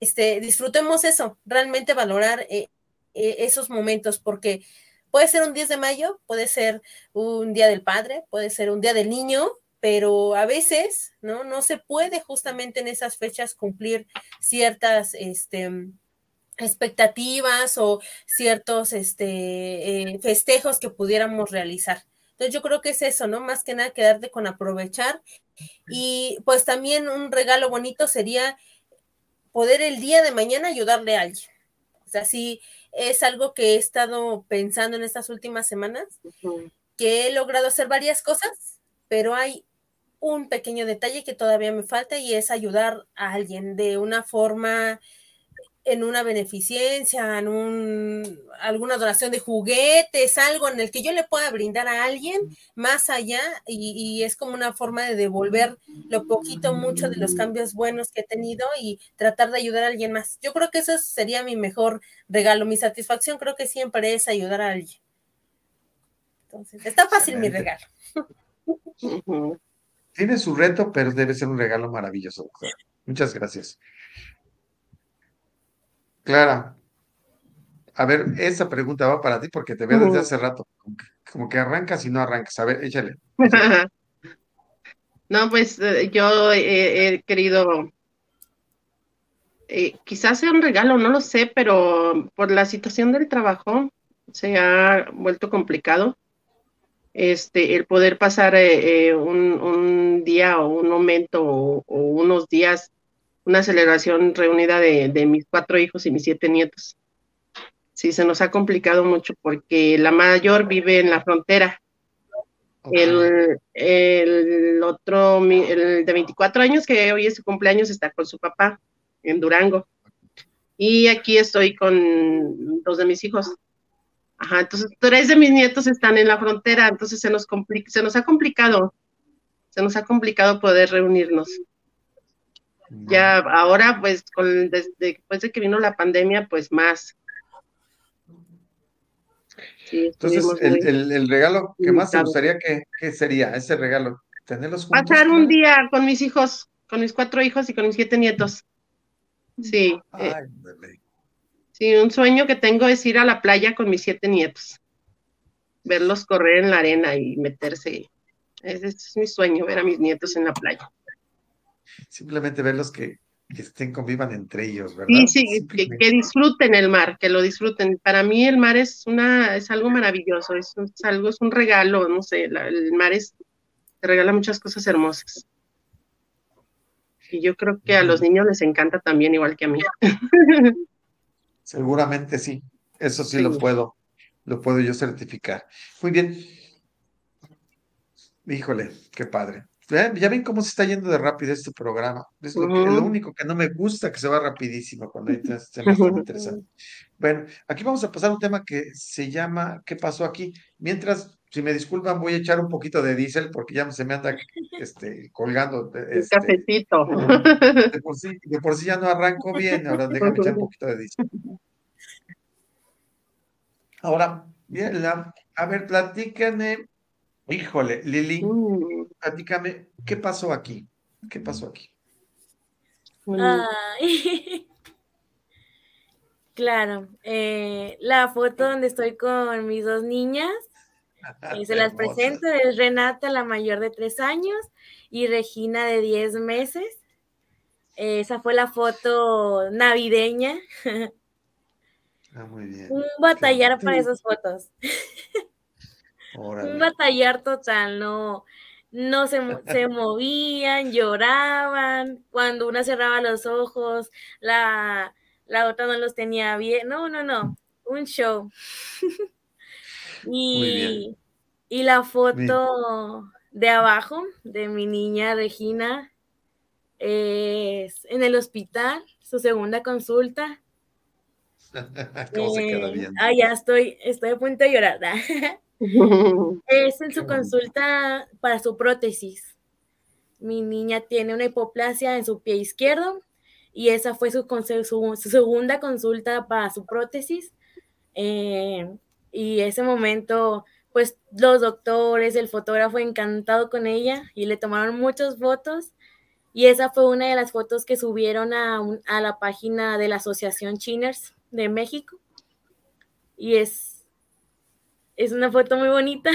este, disfrutemos eso, realmente valorar eh, eh, esos momentos porque puede ser un 10 de mayo, puede ser un día del padre, puede ser un día del niño, pero a veces, ¿no? No se puede justamente en esas fechas cumplir ciertas, este, expectativas o ciertos, este, eh, festejos que pudiéramos realizar. Entonces yo creo que es eso, ¿no? Más que nada quedarte con aprovechar y pues también un regalo bonito sería poder el día de mañana ayudarle a alguien. O sea, sí es algo que he estado pensando en estas últimas semanas, que he logrado hacer varias cosas, pero hay un pequeño detalle que todavía me falta y es ayudar a alguien de una forma en una beneficencia, en un, alguna donación de juguetes, algo en el que yo le pueda brindar a alguien más allá y, es como una forma de devolver lo poquito, mucho de los cambios buenos que he tenido y tratar de ayudar a alguien más. Yo creo que eso sería mi mejor regalo, mi satisfacción creo que siempre es ayudar a alguien. Entonces, está fácil mi regalo. Tiene su reto, pero debe ser un regalo maravilloso, Muchas gracias. Clara, a ver, esa pregunta va para ti porque te veo desde hace rato, como que, arrancas y no arrancas. A ver, échale. No, pues eh, yo he querido, eh, quizás sea un regalo, no lo sé, pero por la situación del trabajo, se ha vuelto complicado. Este, el poder pasar eh, eh, un, día o un momento o, unos días, una celebración reunida de, mis cuatro hijos y mis siete nietos. Sí, se nos ha complicado mucho porque la mayor vive en la frontera. El, el, otro, el de 24 años, que hoy es su cumpleaños, está con su papá en Durango. Y aquí estoy con dos de mis hijos. Ajá, entonces tres de mis nietos están en la frontera, entonces se nos, se nos ha complicado, se nos ha complicado poder reunirnos. Ya ahora, pues, con, desde, después de que vino la pandemia, pues más. entonces, el, regalo que más te gustaría que, que, sería ese regalo, tenerlos juntos. Pasar un día con mis hijos, con mis cuatro hijos y con mis siete nietos. Sí. Eh, sí, un sueño que tengo es ir a la playa con mis siete nietos, verlos correr en la arena y meterse. Ese es mi sueño, ver a mis nietos en la playa. Simplemente verlos que, que estén, convivan entre ellos, ¿verdad? Sí, sí, que, disfruten el mar, que lo disfruten. Para mí el mar es una, es algo maravilloso, es, algo, es un regalo, no sé, el mar es, te regala muchas cosas hermosas. Y yo creo que a los niños les encanta también, igual que a mí. Seguramente sí, eso sí, lo puedo, lo puedo yo certificar. Muy bien. Híjole, qué padre. Ya, ven cómo se está yendo de rápido este programa. Es lo, único que no me gusta, que se va rapidísimo cuando hay temas tan interesantes. Bueno, aquí vamos a pasar a un tema que se llama ¿Qué pasó aquí? Mientras si me disculpan, voy a echar un poquito de diésel porque ya se me anda este, colgando. Este, cafecito. De por, sí, de por sí ya no arranco bien, ahora déjame echar un poquito de diésel. Ahora, bien, a ver, platícame. Híjole, Lili, mm. platícame, ¿qué pasó aquí? ¿Qué pasó aquí? Claro, eh, la foto donde estoy con mis dos niñas y se las presento, es Renata, la mayor de tres años, y Regina de diez meses. Esa fue la foto navideña. Ah, muy bien. Un batallar para esas fotos. Un batallar total, no, no se, se movían, lloraban, cuando una cerraba los ojos, la, la otra no los tenía bien, no, no, no, un show. Y, y la foto de abajo de mi niña Regina es en el hospital, su segunda consulta. ¿Cómo se queda eh, bien? Ah, ya estoy, estoy a punto de llorar. es en su consulta para su prótesis. Mi niña tiene una hipoplasia en su pie izquierdo y esa fue su, su, su segunda consulta para su prótesis. Eh, y ese momento, pues los doctores, el fotógrafo encantado con ella y le tomaron muchas fotos. Y esa fue una de las fotos que subieron a, la página de la Asociación Chiners de México. Y es, es una foto muy bonita.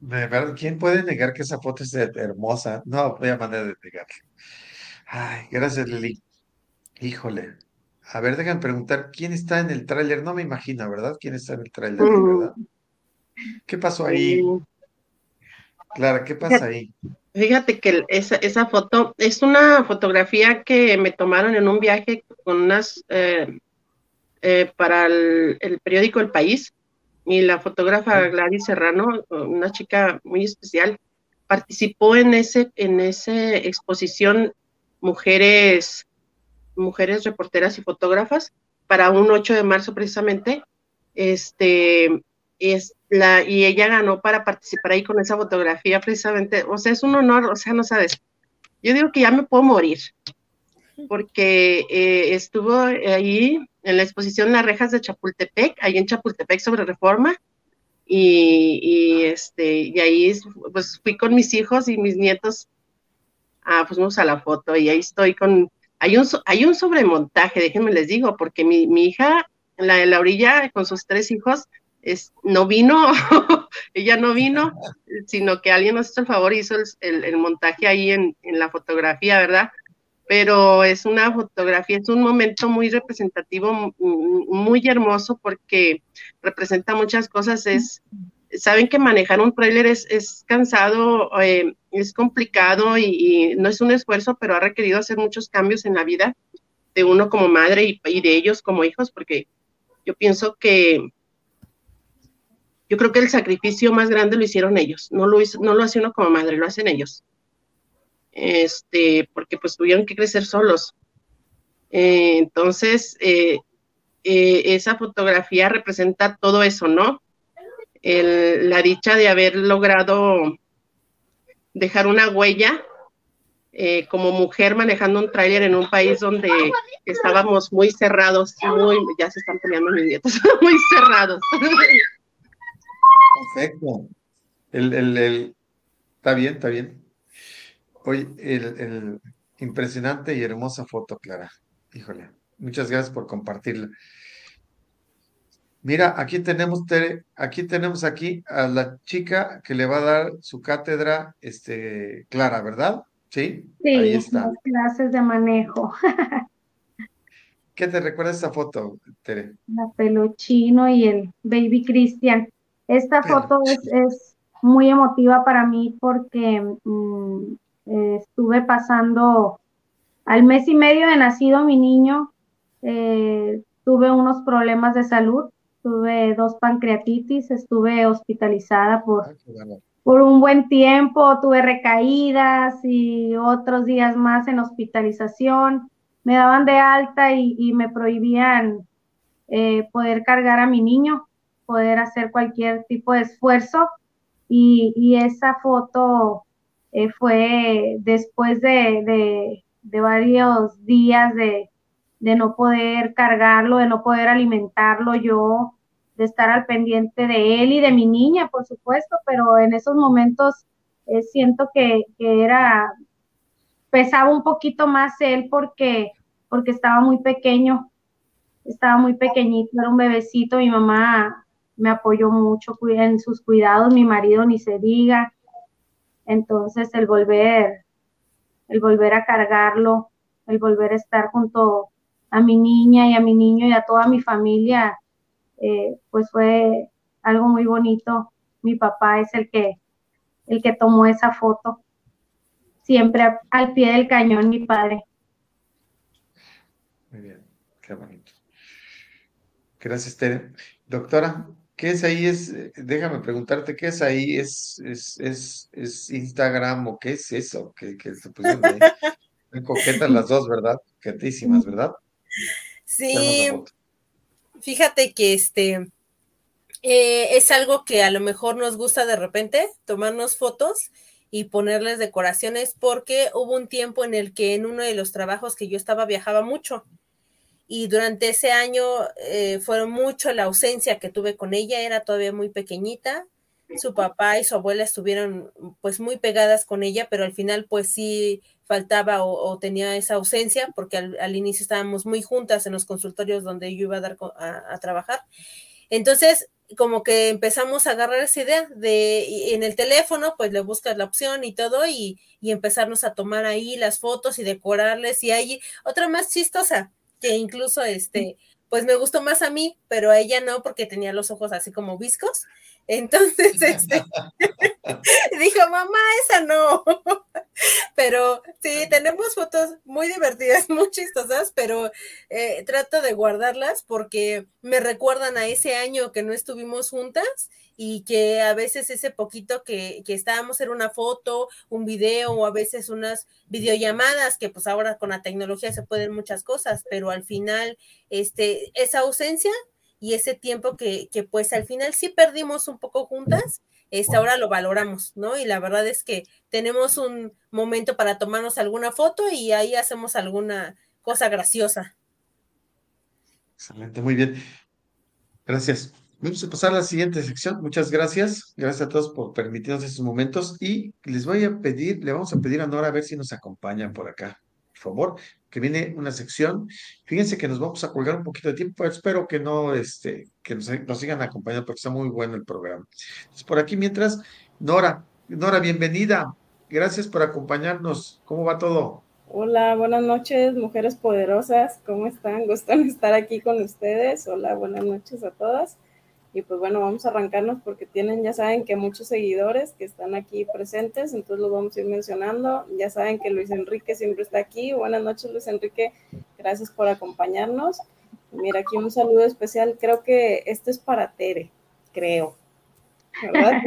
De verdad, ¿quién puede negar que esa foto es hermosa? No, voy a manera de negarlo. Ay, gracias, Lili. Híjole, a ver, déjame preguntar, ¿quién está en el tráiler? No me imagino, ¿verdad? ¿Quién está en el tráiler, verdad? ¿Qué pasó ahí? Clara, ¿qué pasa ahí? Fíjate que esa, esa foto es una fotografía que me tomaron en un viaje con unas eh, eh, para el, periódico El País y la fotógrafa Gladys Serrano, una chica muy especial, participó en ese en esa exposición Mujeres mujeres reporteras y fotógrafas para un 8 de marzo precisamente. Este, es la, y ella ganó para participar ahí con esa fotografía precisamente. O sea, es un honor, o sea, no sabes. Yo digo que ya me puedo morir, porque eh, estuvo ahí en la exposición Las Rejas de Chapultepec, ahí en Chapultepec sobre reforma, y, este, y ahí pues fui con mis hijos y mis nietos, ah, pues vamos a la foto, y ahí estoy con hay un, hay un sobremontaje, déjenme les digo, porque mi, mi hija, la de la orilla, con sus tres hijos, es, no vino, ella no vino, sino que alguien nos hizo el favor hizo el, montaje ahí en, en, la fotografía, ¿verdad? Pero es una fotografía, es un momento muy representativo, muy hermoso porque representa muchas cosas. Es, saben que manejar un trailer es, es cansado, eh, es complicado y, no es un esfuerzo, pero ha requerido hacer muchos cambios en la vida de uno como madre y, y de ellos como hijos, porque yo pienso que yo creo que el sacrificio más grande lo hicieron ellos, no lo, no lo hace uno como madre, lo hacen ellos. Este, porque pues tuvieron que crecer solos. Eh, entonces, eh, eh, esa fotografía representa todo eso, ¿no? la dicha de haber logrado dejar una huella como mujer manejando un tráiler en un país donde estábamos muy cerrados, muy, ya se están peleando mis nietos, muy cerrados. Perfecto. El, el, el, está bien, está bien. Oye, el, el, impresionante y hermosa foto, Clara. Híjole, muchas gracias por compartirla. Mira, aquí tenemos, aquí tenemos aquí a la chica que le va a dar su cátedra, este, Clara, ¿verdad? Sí, sí ahí está. clases de manejo. ¿Qué te recuerda esta foto, Tere? La peluchino y el baby Cristian. Esta foto es, muy emotiva para mí porque mm, estuve pasando al mes y medio de nacido mi niño, eh, tuve unos problemas de salud, tuve dos pancreatitis, estuve hospitalizada por, ah, por un buen tiempo, tuve recaídas y otros días más en hospitalización. Me daban de alta y, me prohibían eh, poder cargar a mi niño poder hacer cualquier tipo de esfuerzo. Y, esa foto eh, fue después de, varios días de, no poder cargarlo, de no poder alimentarlo yo, de estar al pendiente de él y de mi niña, por supuesto, pero en esos momentos eh, siento que, que, era, pesaba un poquito más él porque, porque estaba muy pequeño, estaba muy pequeñito, era un bebecito, mi mamá me apoyó mucho en sus cuidados, mi marido ni se diga. Entonces el volver, el volver a cargarlo, el volver a estar junto a mi niña y a mi niño y a toda mi familia, eh, pues fue algo muy bonito. Mi papá es el que, el que tomó esa foto. Siempre al pie del cañón, mi padre. Muy bien, qué bonito. Gracias, Tere. Doctora, ¿Qué es ahí? Es, eh, déjame preguntarte, ¿qué es ahí? ¿Es, es, es, es Instagram o qué es eso? Que, que se pusieron ahí. coquetas las dos, ¿verdad? Coquetísimas, ¿verdad? Sí. Fíjate que este eh, es algo que a lo mejor nos gusta de repente, tomarnos fotos y ponerles decoraciones, porque hubo un tiempo en el que en uno de los trabajos que yo estaba viajaba mucho y durante ese año eh, fueron mucho la ausencia que tuve con ella, era todavía muy pequeñita, su papá y su abuela estuvieron pues muy pegadas con ella, pero al final pues sí faltaba o, tenía esa ausencia porque al, inicio estábamos muy juntas en los consultorios donde yo iba a dar a, trabajar. Entonces, como que empezamos a agarrar esa idea de en el teléfono, pues le buscas la opción y todo y, y empezarnos a tomar ahí las fotos y decorarles y ahí otra más chistosa, que incluso este, pues me gustó más a mí, pero a ella no, porque tenía los ojos así como viscos. Entonces, este, dijo, mamá, esa no. pero sí, tenemos fotos muy divertidas, muy chistosas, pero eh, trato de guardarlas porque me recuerdan a ese año que no estuvimos juntas y que a veces ese poquito que, que estábamos en una foto, un video o a veces unas videollamadas, que pues ahora con la tecnología se pueden muchas cosas, pero al final, este, esa ausencia y ese tiempo que, que pues al final sí perdimos un poco juntas, este, ahora lo valoramos, ¿no? Y la verdad es que tenemos un momento para tomarnos alguna foto y ahí hacemos alguna cosa graciosa. Excelente, muy bien. Gracias. Vamos a pasar a la siguiente sección. Muchas gracias. Gracias a todos por permitirnos estos momentos. Y les voy a pedir, le vamos a pedir a Nora a ver si nos acompañan por acá. Favor, que viene una sección. Fíjense que nos vamos a colgar un poquito de tiempo. Espero que no, este, que nos, sigan acompañando porque está muy bueno el programa. Entonces, por aquí mientras, Nora, Nora, bienvenida. Gracias por acompañarnos. ¿Cómo va todo? Hola, buenas noches, mujeres poderosas. ¿Cómo están? ¿Gustan estar aquí con ustedes? Hola, buenas noches a todas. Y pues bueno, vamos a arrancarnos porque tienen, ya saben que muchos seguidores que están aquí presentes, entonces los vamos a ir mencionando. Ya saben que Luis Enrique siempre está aquí. Buenas noches, Luis Enrique. Gracias por acompañarnos. Mira, aquí un saludo especial. Creo que este es para Tere, creo. ¿Verdad?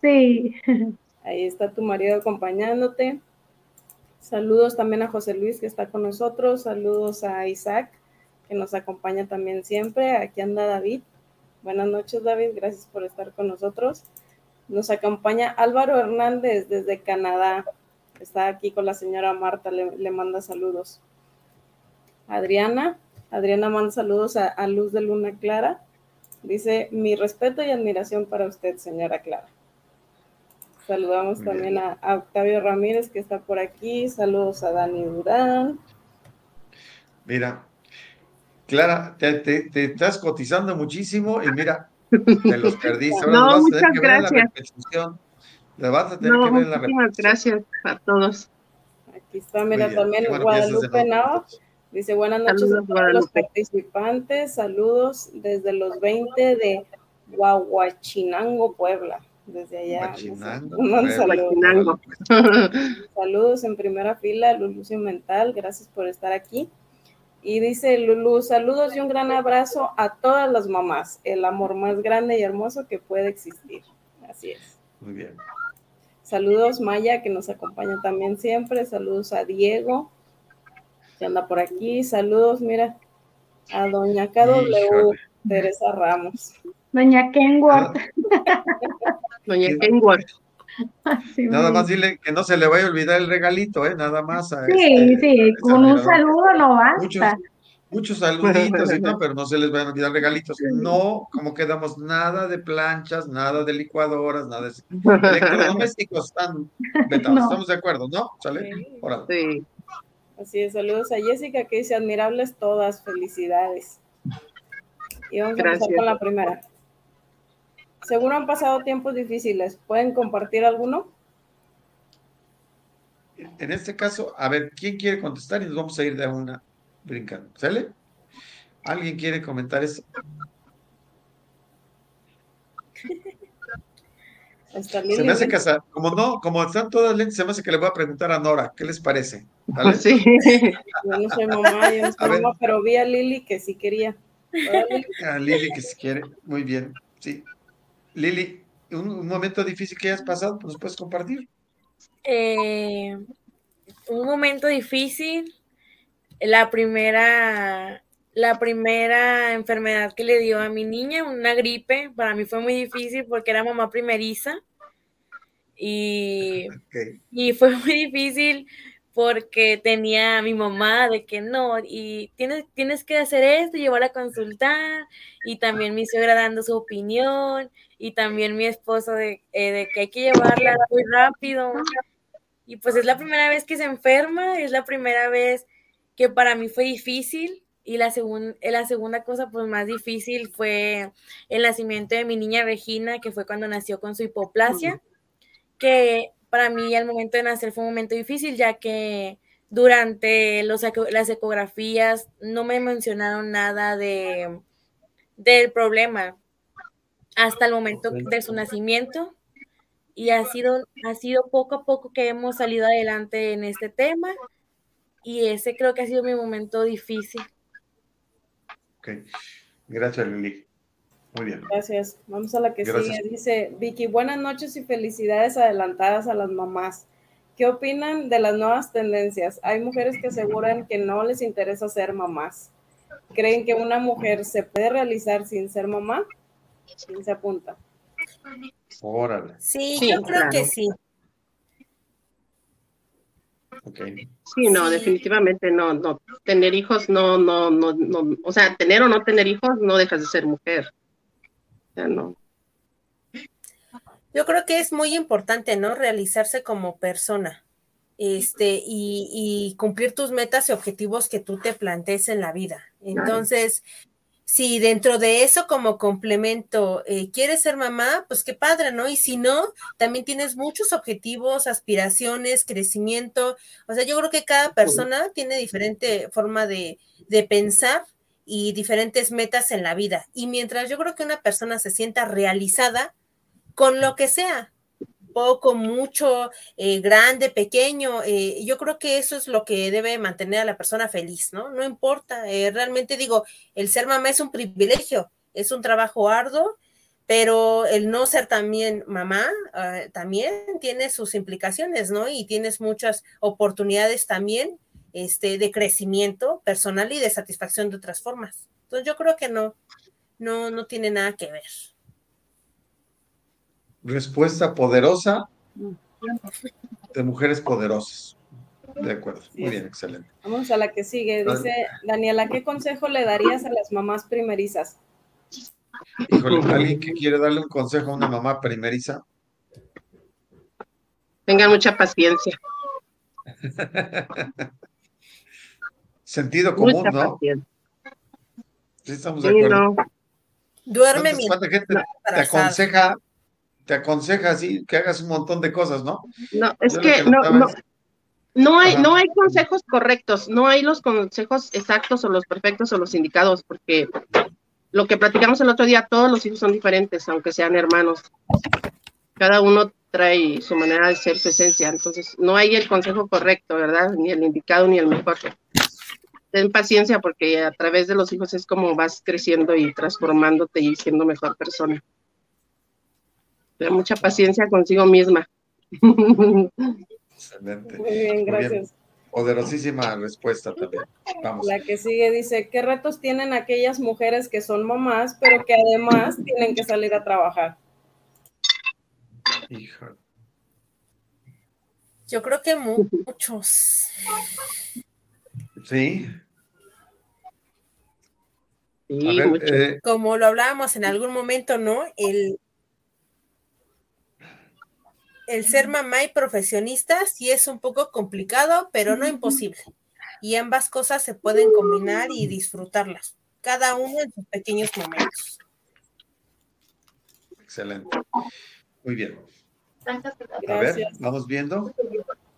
Sí. Ahí está tu marido acompañándote. Saludos también a José Luis que está con nosotros. Saludos a Isaac que nos acompaña también siempre. Aquí anda David. Buenas noches David, gracias por estar con nosotros. Nos acompaña Álvaro Hernández desde Canadá. Está aquí con la señora Marta, le, manda saludos. Adriana, Adriana manda saludos a, a Luz de Luna Clara. Dice, mi respeto y admiración para usted, señora Clara. Saludamos también a, Octavio Ramírez que está por aquí. Saludos a Dani Durán. Mira, Clara, te, estás cotizando muchísimo y mira, te los perdiste. no, muchas gracias. La vas a tener que ver la Muchas gracias a todos. Aquí está, mira, también Guadalupe Nava. Dice buenas noches a todos los participantes. Saludos desde los 20 de Guaguachinango, Puebla desde allá. saludos. saludos en primera fila, Lulu Mental, gracias por estar aquí. Y dice Lulu, saludos y un gran abrazo a todas las mamás, el amor más grande y hermoso que puede existir. Así es. Muy bien. Saludos Maya, que nos acompaña también siempre. Saludos a Diego, que anda por aquí. Saludos, mira, a Doña KW Teresa Ramos. Doña Kenworth. Doña Kenworth. Nada más dile que no se le vaya a olvidar el regalito, ¿eh? Nada más. sí, este, sí, con un saludo no basta. Muchos, saluditos y no, pero no se les vayan a olvidar regalitos. No, como quedamos, nada de planchas, nada de licuadoras, nada de electrodomésticos están Estamos de acuerdo, ¿no? ¿Sale? Sí. Así es, saludos a Jessica que dice admirables todas, felicidades. Y vamos a empezar con la primera. Seguro han pasado tiempos difíciles. ¿Pueden compartir alguno? En este caso, a ver, ¿quién quiere contestar? Y nos vamos a ir de una brincando. ¿Sale? ¿Alguien quiere comentar eso? se me hace que, como no, como están todas lentes, se me hace que le voy a preguntar a Nora, ¿qué les parece? Sí. Yo no soy mamá, yo no soy mamá, pero vi a Lili que sí quería. A Lili que sí quiere, muy bien, sí. Lili, un, momento difícil que hayas pasado, pues puedes compartir. Eh, un momento difícil, la primera, la primera enfermedad que le dio a mi niña, una gripe, para mí fue muy difícil porque era mamá primeriza y, y fue muy difícil porque tenía a mi mamá de que no, y tienes, tienes que hacer esto, llevarla a consultar, y también mi suegra dando su opinión, y también mi esposo de, eh, de que hay que llevarla muy rápido. Y pues es la primera vez que se enferma, es la primera vez que para mí fue difícil, y la, la segunda cosa pues más difícil fue el nacimiento de mi niña Regina, que fue cuando nació con su hipoplasia, que para mí el momento de nacer fue un momento difícil, ya que durante los, las ecografías no me mencionaron nada de, del problema hasta el momento de su nacimiento. Y ha sido, ha sido poco a poco que hemos salido adelante en este tema. Y ese creo que ha sido mi momento difícil. Ok. Gracias, Lili. Muy bien. Gracias. Vamos a la que sigue. Dice Vicky, buenas noches y felicidades adelantadas a las mamás. ¿Qué opinan de las nuevas tendencias? Hay mujeres que aseguran que no les interesa ser mamás. ¿Creen que una mujer se puede realizar sin ser mamá? ¿Quién se apunta? Órale. Sí, yo creo que sí. Okay. Sí, no, definitivamente no, no. Tener hijos no, no, no, no, o sea, tener o no tener hijos no dejas de ser mujer no. Yo creo que es muy importante, ¿no? Realizarse como persona. Este, y, cumplir tus metas y objetivos que tú te plantees en la vida. Entonces, si dentro de eso como complemento eh, quieres ser mamá, pues qué padre, ¿no? Y si no, también tienes muchos objetivos, aspiraciones, crecimiento. O sea, yo creo que cada persona tiene diferente forma de, de pensar y diferentes metas en la vida. Y mientras yo creo que una persona se sienta realizada con lo que sea, poco, mucho, eh, grande, pequeño. Eh, yo creo que eso es lo que debe mantener a la persona feliz, ¿no? No importa, eh, realmente digo, el ser mamá es un privilegio, es un trabajo arduo, pero el no ser también mamá ah, también tiene sus implicaciones, ¿no? Y tienes muchas oportunidades también este, de crecimiento personal y de satisfacción de otras formas. Entonces yo creo que no, no, no tiene nada que ver. Respuesta poderosa de mujeres poderosas. De acuerdo, muy bien, excelente. Vamos a la que sigue. Dice Daniela, ¿qué consejo le darías a las mamás primerizas? Híjole, ¿alguien que quiere darle un consejo a una mamá primeriza? Tengan mucha paciencia. Sentido común, mucha ¿no? Paciencia. Sí, estamos de acuerdo. Duerme ¿Cuánta gente te aconseja te aconseja así que hagas un montón de cosas, ¿no? No, es que, no, no, no, hay, no hay consejos correctos, no hay los consejos exactos o los perfectos o los indicados, porque lo que platicamos el otro día, todos los hijos son diferentes, aunque sean hermanos. Cada uno trae su manera de ser, su esencia, entonces no hay el consejo correcto, ¿verdad? Ni el indicado ni el mejor. Ten paciencia porque a través de los hijos es como vas creciendo y transformándote y siendo mejor persona mucha paciencia consigo misma. Excelente. Muy bien, gracias. Poderosísima respuesta también. Vamos. La que sigue dice, ¿qué retos tienen aquellas mujeres que son mamás, pero que además tienen que salir a trabajar? Hijo. Yo creo que muchos. Sí. Eh, Como lo hablábamos en algún momento, ¿no? El, el ser mamá y profesionista sí es un poco complicado, pero no imposible. Y ambas cosas se pueden combinar y disfrutarlas, cada uno en sus pequeños momentos. Excelente. Muy bien. A ver, vamos viendo.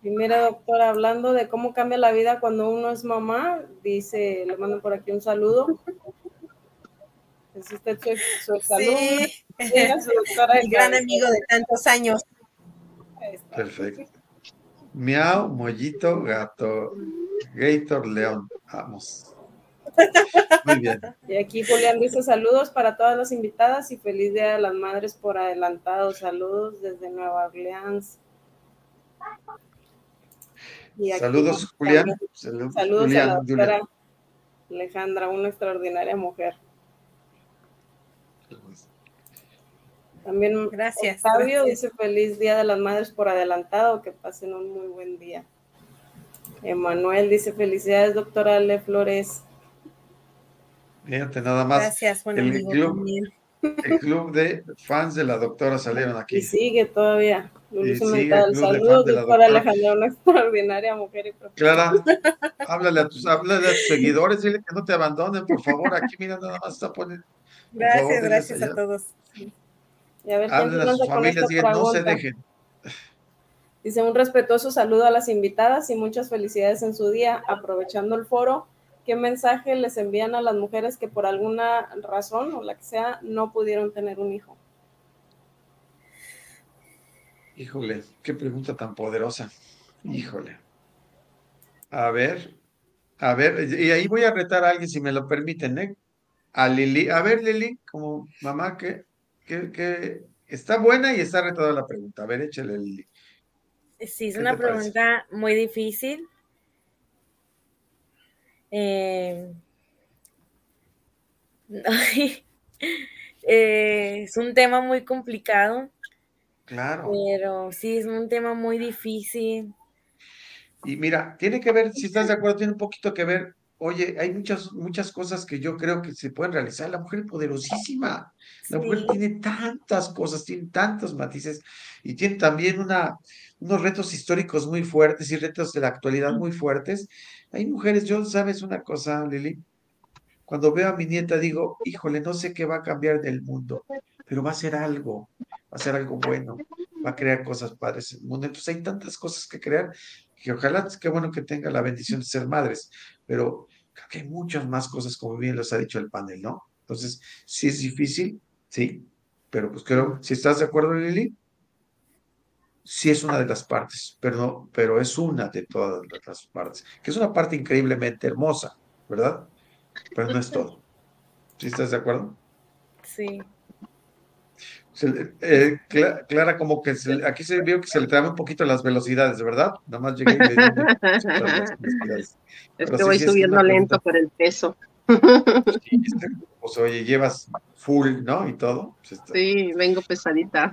Primera doctora, hablando de cómo cambia la vida cuando uno es mamá, dice, le mando por aquí un saludo. Es usted su, Sí. El gran amigo de tantos años. Perfecto. Miau, mollito, gato, Gator, león. Vamos. Muy bien. Y aquí Julián dice saludos para todas las invitadas y feliz Día de las Madres por adelantado. Saludos desde Nueva Orleans. Saludos, Julián. Saludos, a la doctora Alejandra, una extraordinaria mujer. También gracias. Octavio dice feliz Día de las Madres por adelantado, que pasen un muy buen día. Emanuel dice felicidades, doctora Le Flores. Fíjate, nada más. Gracias, buen el club, el club de fans de la doctora salieron aquí. Y sigue todavía. Saludos, doctora Alejandra, una extraordinaria mujer y Clara, háblale a tus, háblale a tus seguidores, dile que no te abandonen, por favor. Aquí, mira, nada más está poniendo. Gracias, gracias a todos. Y a ver no se dejen. Dice un respetuoso saludo a las invitadas y muchas felicidades en su día. Aprovechando el foro, ¿qué mensaje les envían a las mujeres que por alguna razón o la que sea no pudieron tener un hijo? Híjole, qué pregunta tan poderosa. Híjole. A ver, a ver, y ahí voy a retar a alguien si me lo permiten, ¿eh? A Lili. A ver, Lili, como mamá, ¿qué? que, está buena y está retada la pregunta. A ver, échale el. Sí, es una pregunta muy difícil. Eh, eh, es un tema muy complicado. Claro. Pero sí, es un tema muy difícil. Y mira, tiene que ver, si estás de acuerdo, tiene un poquito que ver Oye, hay muchas, muchas cosas que yo creo que se pueden realizar. La mujer es poderosísima. La mujer tiene tantas cosas, tiene tantos matices y tiene también una, unos retos históricos muy fuertes y retos de la actualidad muy fuertes. Hay mujeres, yo, ¿sabes una cosa, Lili? Cuando veo a mi nieta digo, híjole, no sé qué va a cambiar del mundo, pero va a ser algo, va a ser algo bueno, va a crear cosas padres en el mundo. Entonces hay tantas cosas que crear que ojalá, qué bueno que tenga la bendición de ser madres, pero creo que hay muchas más cosas, como bien les ha dicho el panel, ¿no? Entonces, sí es difícil, sí, pero pues creo, si estás de acuerdo, Lili, sí es una de las partes, pero, pero es una de todas las partes, que es una parte increíblemente hermosa, ¿verdad? Pero no es todo. ¿Sí estás de acuerdo? Sí. Eh, Clara, como que aquí se vio que se le trae un poquito las velocidades, ¿verdad? Nada más llegué y le di Es que voy subiendo lento por el peso. Sí, este, pues, oye, llevas full, ¿no? Y todo. Pues, sí, vengo pesadita.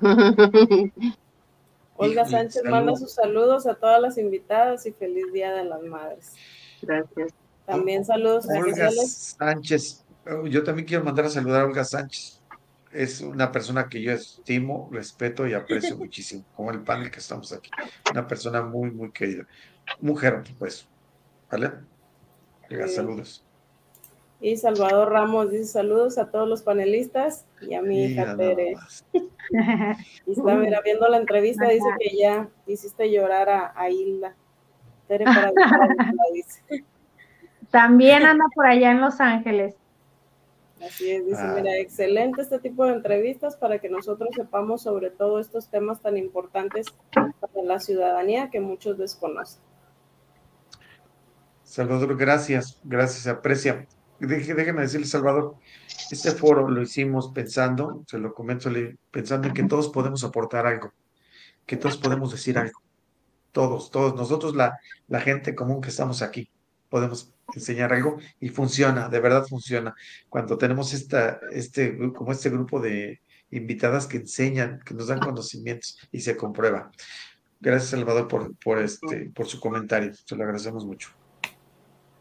Olga Sánchez manda sus saludos a todas las invitadas y feliz Día de las Madres. Gracias. También saludos a Olga Sánchez. Oh, yo también quiero mandar a saludar a Olga Sánchez. Es una persona que yo estimo, respeto y aprecio muchísimo, como el panel que estamos aquí. Una persona muy, muy querida. Mujer, pues. ¿Vale? Olga, saludos. Y Salvador Ramos dice saludos a todos los panelistas y a mi hija Tere. y está mira, viendo la entrevista, dice que ya hiciste llorar a, Hilda. Tere para dice. También anda por allá en Los Ángeles. Así es, dice, ah. mira, excelente este tipo de entrevistas para que nosotros sepamos sobre todo estos temas tan importantes para la ciudadanía que muchos desconocen. Salvador, gracias, gracias, aprecia déjeme decirle, Salvador, este foro lo hicimos pensando, se lo comento, pensando en que todos podemos aportar algo, que todos podemos decir algo. Todos, todos, nosotros, la, la gente común que estamos aquí, podemos enseñar algo y funciona, de verdad funciona. Cuando tenemos esta, este, como este grupo de invitadas que enseñan, que nos dan conocimientos y se comprueba. Gracias, Salvador, por, por, este, por su comentario. Se lo agradecemos mucho.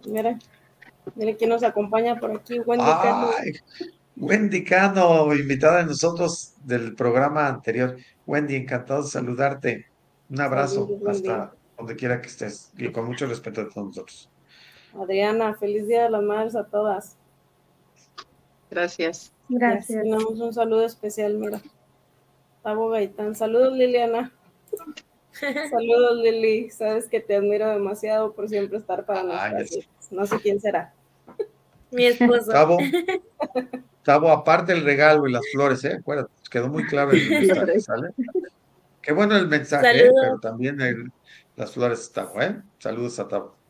Mira, Mire quién nos acompaña por aquí, Wendy Cano. Wendy Cano, invitada de nosotros del programa anterior. Wendy, encantado de saludarte. Un abrazo hasta donde quiera que estés y con mucho respeto a todos nosotros. Adriana, feliz día de las madres a todas. Gracias. Gracias. Tenemos un saludo especial, mira. Tabo Gaitán. Saludos, Liliana. Saludos, Lili. Sabes que te admiro demasiado por siempre estar para nosotros. No sé quién será. Mi esposo. Tavo, aparte el regalo y las flores, ¿eh? Acuérdate, quedó muy claro el mensaje, ¿sale? Qué bueno el mensaje, ¿eh? pero también las flores, Tavo, ¿eh? Saludos a Tavo.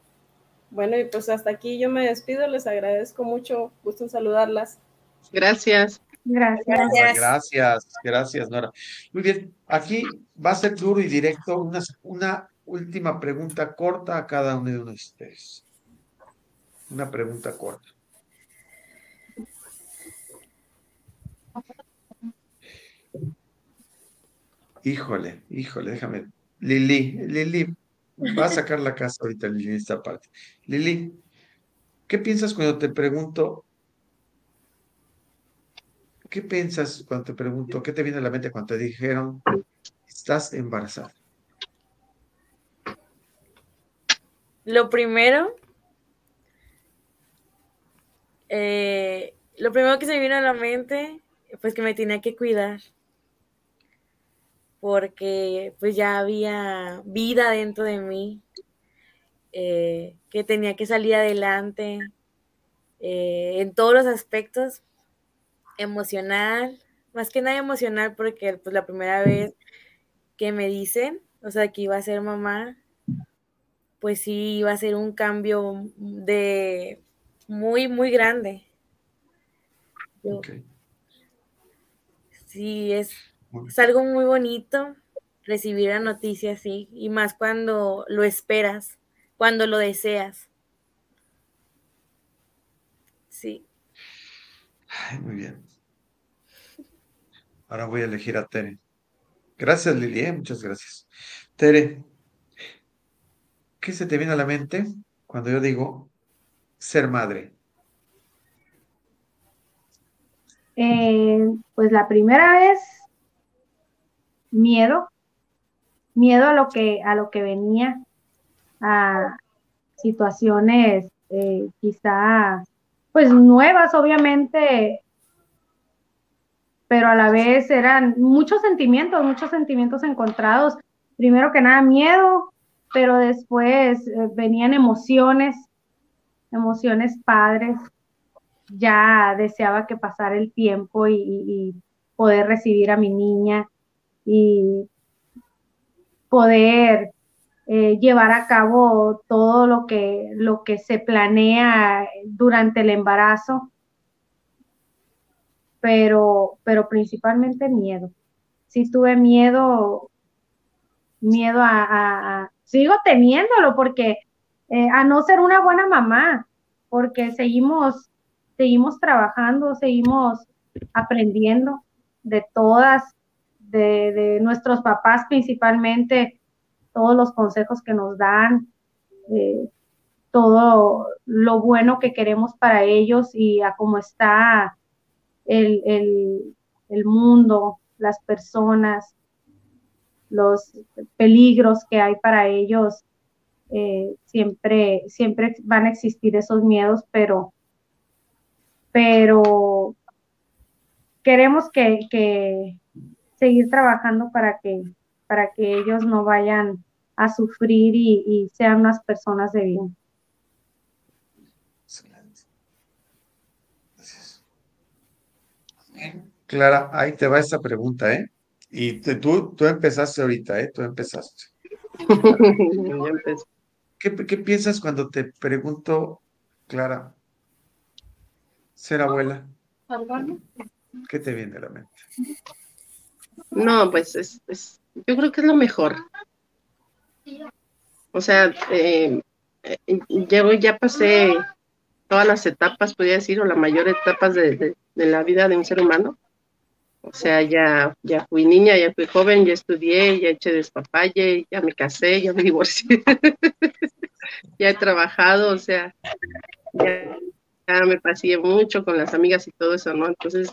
Bueno, y pues hasta aquí yo me despido, les agradezco mucho, gusto en saludarlas. Gracias. Gracias. Gracias, gracias, Nora. Muy bien, aquí va a ser duro y directo una, una última pregunta corta a cada uno de ustedes. Una pregunta corta. Híjole, híjole, déjame. Lili, Lili, va a sacar la casa ahorita en esta parte. Lili, ¿qué piensas cuando te pregunto? ¿Qué piensas cuando te pregunto? ¿Qué te viene a la mente cuando te dijeron estás embarazada? Lo primero eh, lo primero que se vino a la mente, pues que me tenía que cuidar, porque pues ya había vida dentro de mí, eh, que tenía que salir adelante eh, en todos los aspectos, emocional, más que nada emocional, porque pues la primera vez que me dicen, o sea, que iba a ser mamá, pues sí iba a ser un cambio de muy, muy grande. Sí, es, es algo muy bonito recibir la noticia así, y más cuando lo esperas, cuando lo deseas. Sí. muy bien. Ahora voy a elegir a Tere. Gracias, Lili, ¿eh? muchas gracias. Tere, ¿qué se te viene a la mente cuando yo digo ser madre? Eh, pues la primera vez, miedo, miedo a lo que, a lo que venía, a situaciones eh, quizá pues nuevas, obviamente, pero a la vez eran muchos sentimientos, muchos sentimientos encontrados. Primero que nada, miedo, pero después eh, venían emociones, emociones padres. Ya deseaba que pasara el tiempo y poder recibir a mi niña y poder eh, llevar a cabo todo lo que, lo que se planea durante el embarazo, pero, pero principalmente miedo. Sí tuve miedo, miedo a, sigo teniéndolo porque eh, a no ser una buena mamá, porque seguimos, seguimos trabajando, seguimos aprendiendo de todas, de, nuestros papás principalmente, todos los consejos que nos dan, eh, todo lo bueno que queremos para ellos y a cómo está el, mundo, las personas, los peligros que hay para ellos. Eh, siempre, siempre van a existir esos miedos, pero, pero queremos que seguir trabajando para que para que ellos no vayan a sufrir y, sean unas personas de bien. Excelente. Gracias. Clara, ahí te va esta pregunta, ¿eh? Y tú, tú empezaste ahorita, ¿eh? Tú empezaste. ¿Qué, ¿Qué piensas cuando te pregunto, Clara, ser abuela? ¿Qué te viene a la mente? No, pues es, es, yo creo que es lo mejor. O sea, eh, eh ya pasé todas las etapas, podría decir, o la mayor etapas de, la vida de un ser humano. O sea, ya, ya fui niña, ya fui joven, ya estudié, ya eché despapalle, ya me casé, ya me divorcié, ya he trabajado, o sea, ya, ya me pasé mucho con las amigas y todo eso, ¿no? Entonces,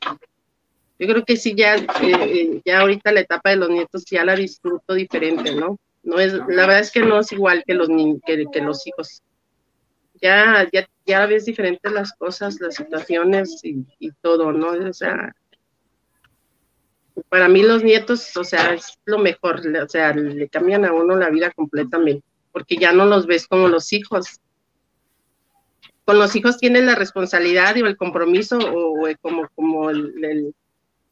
yo creo que sí, ya, eh, ya ahorita la etapa de los nietos ya la disfruto diferente, ¿no? No es, la verdad es que no es igual que los que, que los hijos. Ya, ya, ya ves diferentes las cosas, las situaciones y, y todo, ¿no? O sea, para mí los nietos, o sea, es lo mejor, o sea, le cambian a uno la vida completamente, porque ya no los ves como los hijos. Con los hijos tienes la responsabilidad y el compromiso o, como, como el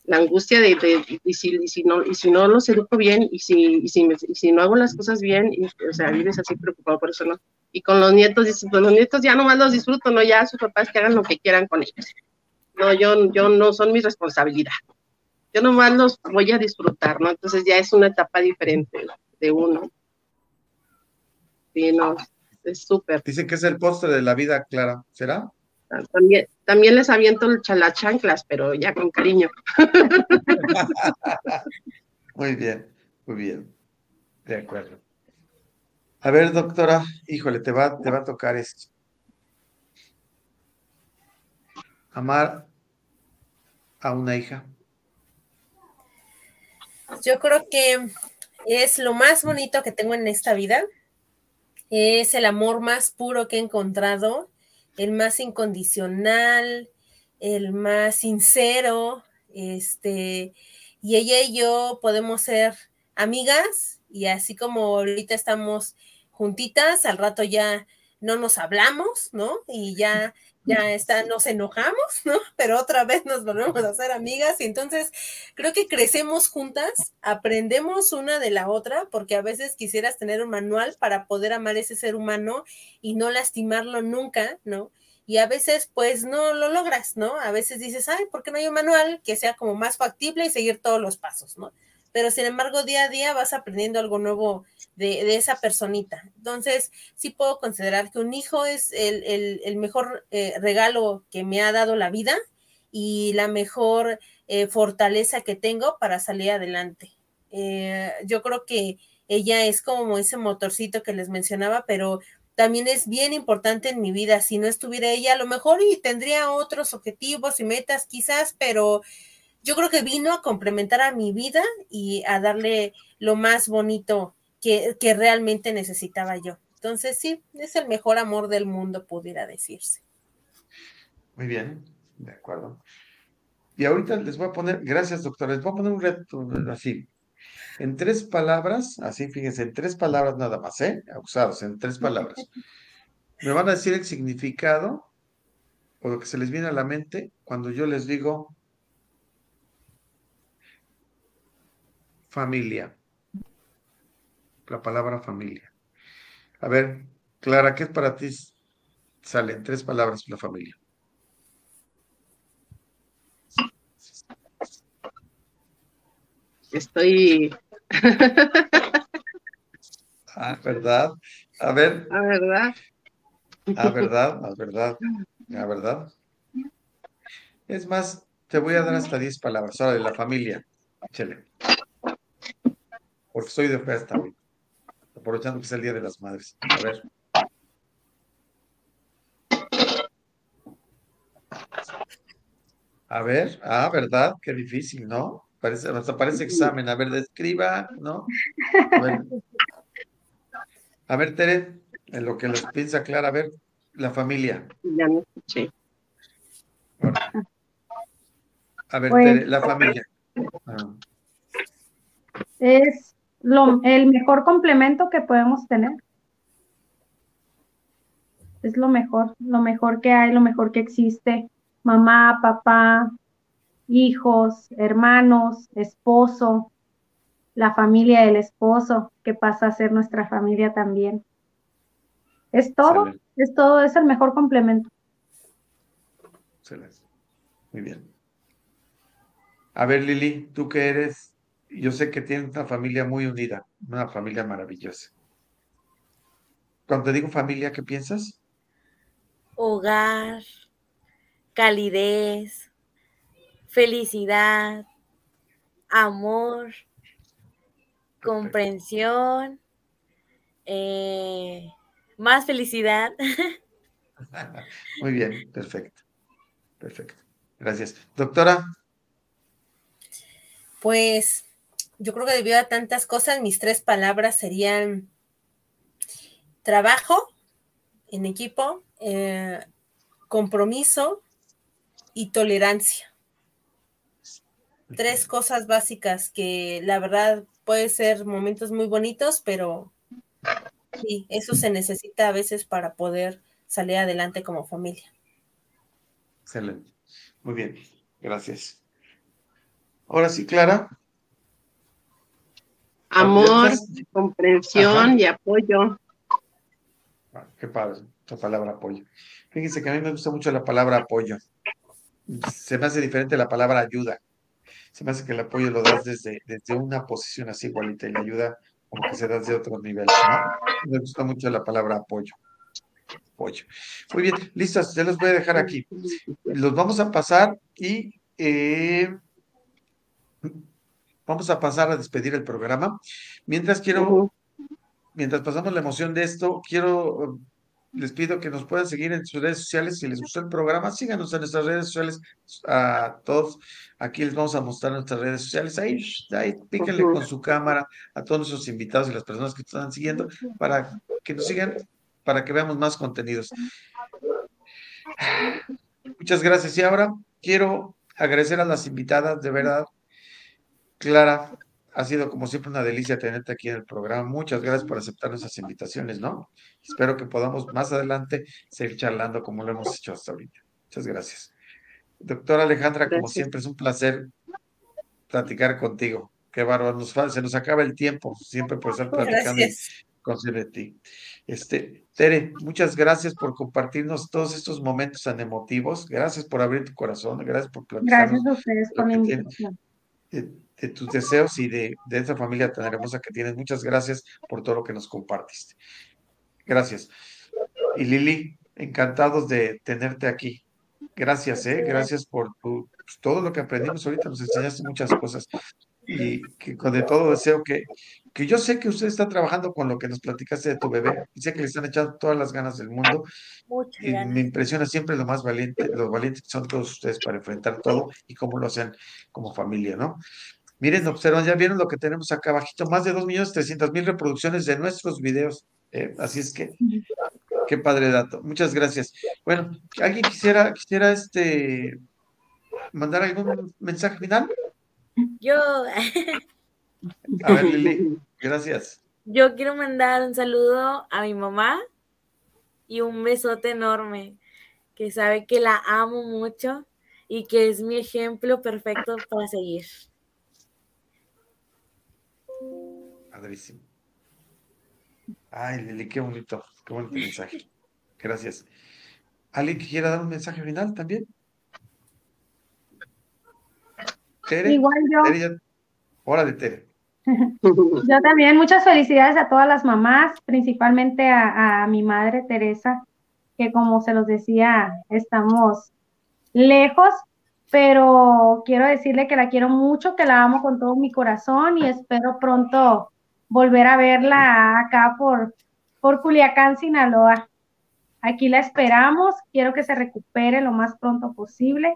la angustia de, y, si, y, si, no, y si no los educo bien, y si, y si, si no hago las cosas bien, y, o sea, vives así preocupado por eso, ¿no? Y con los nietos, dices, pues los nietos ya nomás los disfruto, ¿no? Ya sus papás que hagan lo que quieran con ellos. No, yo, yo no son mi responsabilidad. Yo nomás los voy a disfrutar, ¿no? Entonces ya es una etapa diferente de uno. Sí, no, es súper. Dicen que es el postre de la vida, Clara. ¿Será? También, también les aviento las chanclas, pero ya con cariño. muy bien, muy bien. De acuerdo. A ver, doctora, híjole, te va, te va a tocar esto. Amar a una hija. Yo creo que es lo más bonito que tengo en esta vida. Es el amor más puro que he encontrado el más incondicional, el más sincero, este, y ella y yo podemos ser amigas y así como ahorita estamos juntitas, al rato ya no nos hablamos, ¿no? Y ya ya está, nos enojamos, ¿no? Pero otra vez nos volvemos a hacer amigas y entonces creo que crecemos juntas, aprendemos una de la otra, porque a veces quisieras tener un manual para poder amar ese ser humano y no lastimarlo nunca, ¿no? Y a veces pues no lo logras, ¿no? A veces dices, ay, ¿por qué no hay un manual que sea como más factible y seguir todos los pasos, ¿no? Pero sin embargo día a día vas aprendiendo algo nuevo de, esa personita. Entonces, sí puedo considerar que un hijo es el, mejor eh, regalo que me ha dado la vida y la mejor eh, fortaleza que tengo para salir adelante. Eh, yo creo que ella es como ese motorcito que les mencionaba, pero también es bien importante en mi vida. Si no estuviera ella, a lo mejor y tendría otros objetivos y metas quizás, pero yo creo que vino a complementar a mi vida y a darle lo más bonito que, realmente necesitaba yo. Entonces sí, es el mejor amor del mundo, pudiera decirse. Muy bien, de acuerdo. Y ahorita les voy a poner, gracias doctor, les voy a poner un reto así. En tres palabras, así fíjense, en tres palabras nada más, ¿eh? Abusados, en tres palabras. Me van a decir el significado o lo que se les viene a la mente cuando yo les digo familia. La palabra familia. A ver, Clara, ¿qué es para ti? Sale en tres palabras la familia. Estoy. ah, ¿verdad? A ver. Ah, ¿verdad? Ah, ¿verdad? Ah, ¿verdad? Ah, ¿verdad? Es más, te voy a dar hasta diez palabras. Ahora de la familia. Porque soy de oferta hoy. Aprovechando que es el Día de las Madres. A ver. A ver, ah, ¿verdad? Qué difícil, ¿no? Parece, hasta parece examen. A ver, describa, ¿no? A ver, Tere, en lo que les piensa Clara, a ver, la familia. Ya no escuché. A ver, Tere, la familia. Ah. Es lo, el mejor complemento que podemos tener. Es lo mejor, lo mejor que hay, lo mejor que existe. Mamá, papá, hijos, hermanos, esposo, la familia del esposo, que pasa a ser nuestra familia también. Es todo, es todo, es el mejor complemento. Excelente. Muy bien. A ver, Lili, tú que eres, yo sé que tienes una familia muy unida, una familia maravillosa. Cuando te digo familia, ¿qué piensas? Hogar, calidez, felicidad, amor, comprensión, eh, más felicidad. Muy bien, perfecto. Perfecto. Gracias. Doctora. Pues yo creo que debido a tantas cosas, mis tres palabras serían trabajo en equipo, eh, compromiso y tolerancia tres cosas básicas que la verdad puede ser momentos muy bonitos, pero sí, eso se necesita a veces para poder salir adelante como familia. Excelente. Muy bien, gracias. Ahora sí, Clara. Amor, comprensión y apoyo. Ah, qué padre, la palabra apoyo. Fíjense que a mí me gusta mucho la palabra apoyo. Se me hace diferente la palabra ayuda se me hace que el apoyo lo das desde, desde una posición así igualita y la ayuda como que se da desde otros niveles, ¿no? Me gusta mucho la palabra apoyo. Apoyo. Muy bien, listos, ya los voy a dejar aquí. Los vamos a pasar y eh, vamos a pasar a despedir el programa. Mientras quiero, mientras pasamos la emoción de esto, quiero les pido que nos puedan seguir en sus redes sociales. Si les gustó el programa, síganos en nuestras redes sociales a todos. Aquí les vamos a mostrar nuestras redes sociales. Ahí, ahí píquenle con su cámara a todos nuestros invitados y las personas que están siguiendo para que nos sigan, para que veamos más contenidos. Muchas gracias. Y ahora quiero agradecer a las invitadas, de verdad. Clara, ha sido como siempre una delicia tenerte aquí en el programa. Muchas gracias por aceptar nuestras invitaciones, ¿no? Espero que podamos más adelante seguir charlando como lo hemos hecho hasta ahorita. Muchas gracias. Doctora Alejandra, como siempre, es un placer platicar contigo. Qué bárbaro, se nos acaba el tiempo, siempre por estar platicando con de ti. Este, Tere, muchas gracias por compartirnos todos estos momentos tan emotivos. Gracias por abrir tu corazón, gracias por platicar. Gracias a ustedes por la invitación de tus deseos y de, de esa familia tan hermosa que tienes. Muchas gracias por todo lo que nos compartiste. Gracias. Y Lili, encantados de tenerte aquí. Gracias, ¿eh? Gracias por tu, pues, todo lo que aprendimos ahorita. Nos enseñaste muchas cosas. Y que con de todo deseo que, que yo sé que usted está trabajando con lo que nos platicaste de tu bebé. Y sé que le están echando todas las ganas del mundo. y me impresiona siempre lo más valiente, los valientes que son todos ustedes para enfrentar todo y cómo lo hacen como familia, ¿no? Miren, observan, ya vieron lo que tenemos acá abajito, más de 2.300.000 reproducciones de nuestros videos. Eh, así es que Qué padre dato. Muchas gracias. Bueno, ¿alguien quisiera, quisiera este mandar algún mensaje final? Yo. A ver, Lili, gracias. Yo quiero mandar un saludo a mi mamá y un besote enorme, que sabe que la amo mucho y que es mi ejemplo perfecto para seguir. Padrísimo. Ay, Lili, qué bonito, qué bonito mensaje. Gracias. ¿Alguien que quiera dar un mensaje final también? Tere, Igual yo. Tere ya- Órale, Tere. Yo también, muchas felicidades a todas las mamás, principalmente a, a mi madre Teresa, que como se los decía, estamos lejos, pero quiero decirle que la quiero mucho, que la amo con todo mi corazón y espero pronto volver a verla acá por, por Culiacán, Sinaloa. Aquí la esperamos, quiero que se recupere lo más pronto posible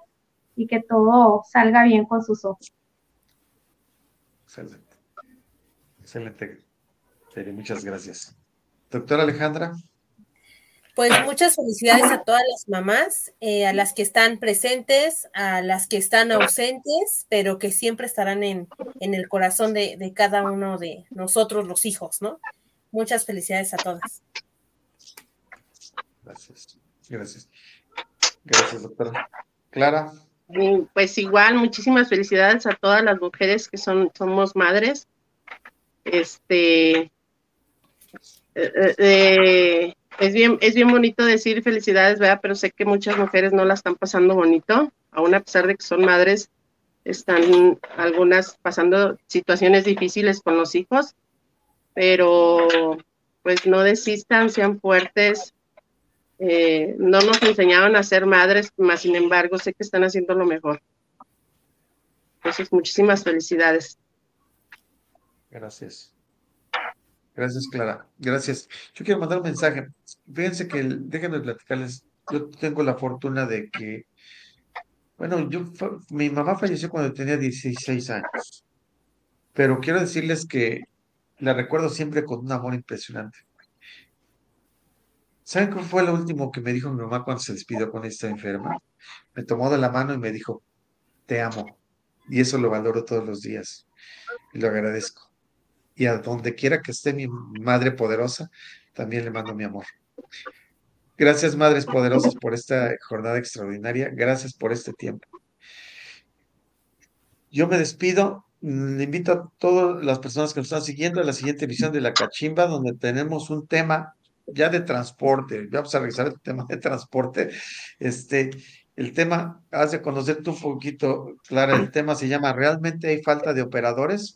y que todo salga bien con sus ojos. Excelente. Excelente. Muchas gracias. Doctora Alejandra, Pues muchas felicidades a todas las mamás, eh, a las que están presentes, a las que están ausentes, pero que siempre estarán en, en el corazón de, de cada uno de nosotros, los hijos, ¿no? Muchas felicidades a todas. gracias. Gracias. Gracias, doctora. Clara, Y, Pues igual, muchísimas felicidades a todas las mujeres que son, somos madres. Este, eh, eh, eh, es bien, es bien bonito decir felicidades, ¿verdad? Pero sé que muchas mujeres no la están pasando bonito, aún a pesar de que son madres, están algunas pasando situaciones difíciles con los hijos, pero pues no desistan, sean fuertes. Eh, no nos enseñaban a ser madres, más sin embargo, sé que están haciendo lo mejor. Entonces, muchísimas felicidades. gracias. Gracias, Clara. Gracias. Yo quiero mandar un mensaje. Fíjense que, déjenme platicarles, yo tengo la fortuna de que, bueno, yo, mi mamá falleció cuando tenía 16 años, pero quiero decirles que la recuerdo siempre con un amor impresionante. ¿Saben qué fue lo último que me dijo mi mamá cuando se despidió con esta enferma? Me tomó de la mano y me dijo, te amo. Y eso lo valoro todos los días y lo agradezco. Y a donde quiera que esté mi madre poderosa, también le mando mi amor. Gracias, madres poderosas, por esta jornada extraordinaria. Gracias por este tiempo. Yo me despido. Le invito a todas las personas que nos están siguiendo a la siguiente emisión de La Cachimba, donde tenemos un tema ya de transporte. Vamos a revisar el tema de transporte. Este, el tema, has de conocerte un poquito, Clara, el tema se llama ¿Realmente hay falta de operadores?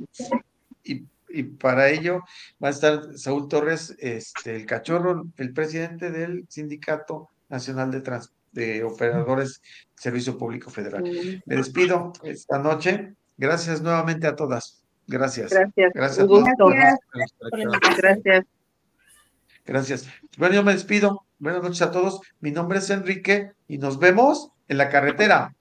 Y, y para ello va a estar Saúl Torres, este, el cachorro, el presidente del Sindicato Nacional de, Trans- de Operadores Servicio Público Federal. Me despido esta noche. Gracias nuevamente a todas. Gracias. Gracias. Gracias. Gracias. Gracias. Gracias. Bueno, yo me despido. Buenas noches a todos. Mi nombre es Enrique y nos vemos en la carretera.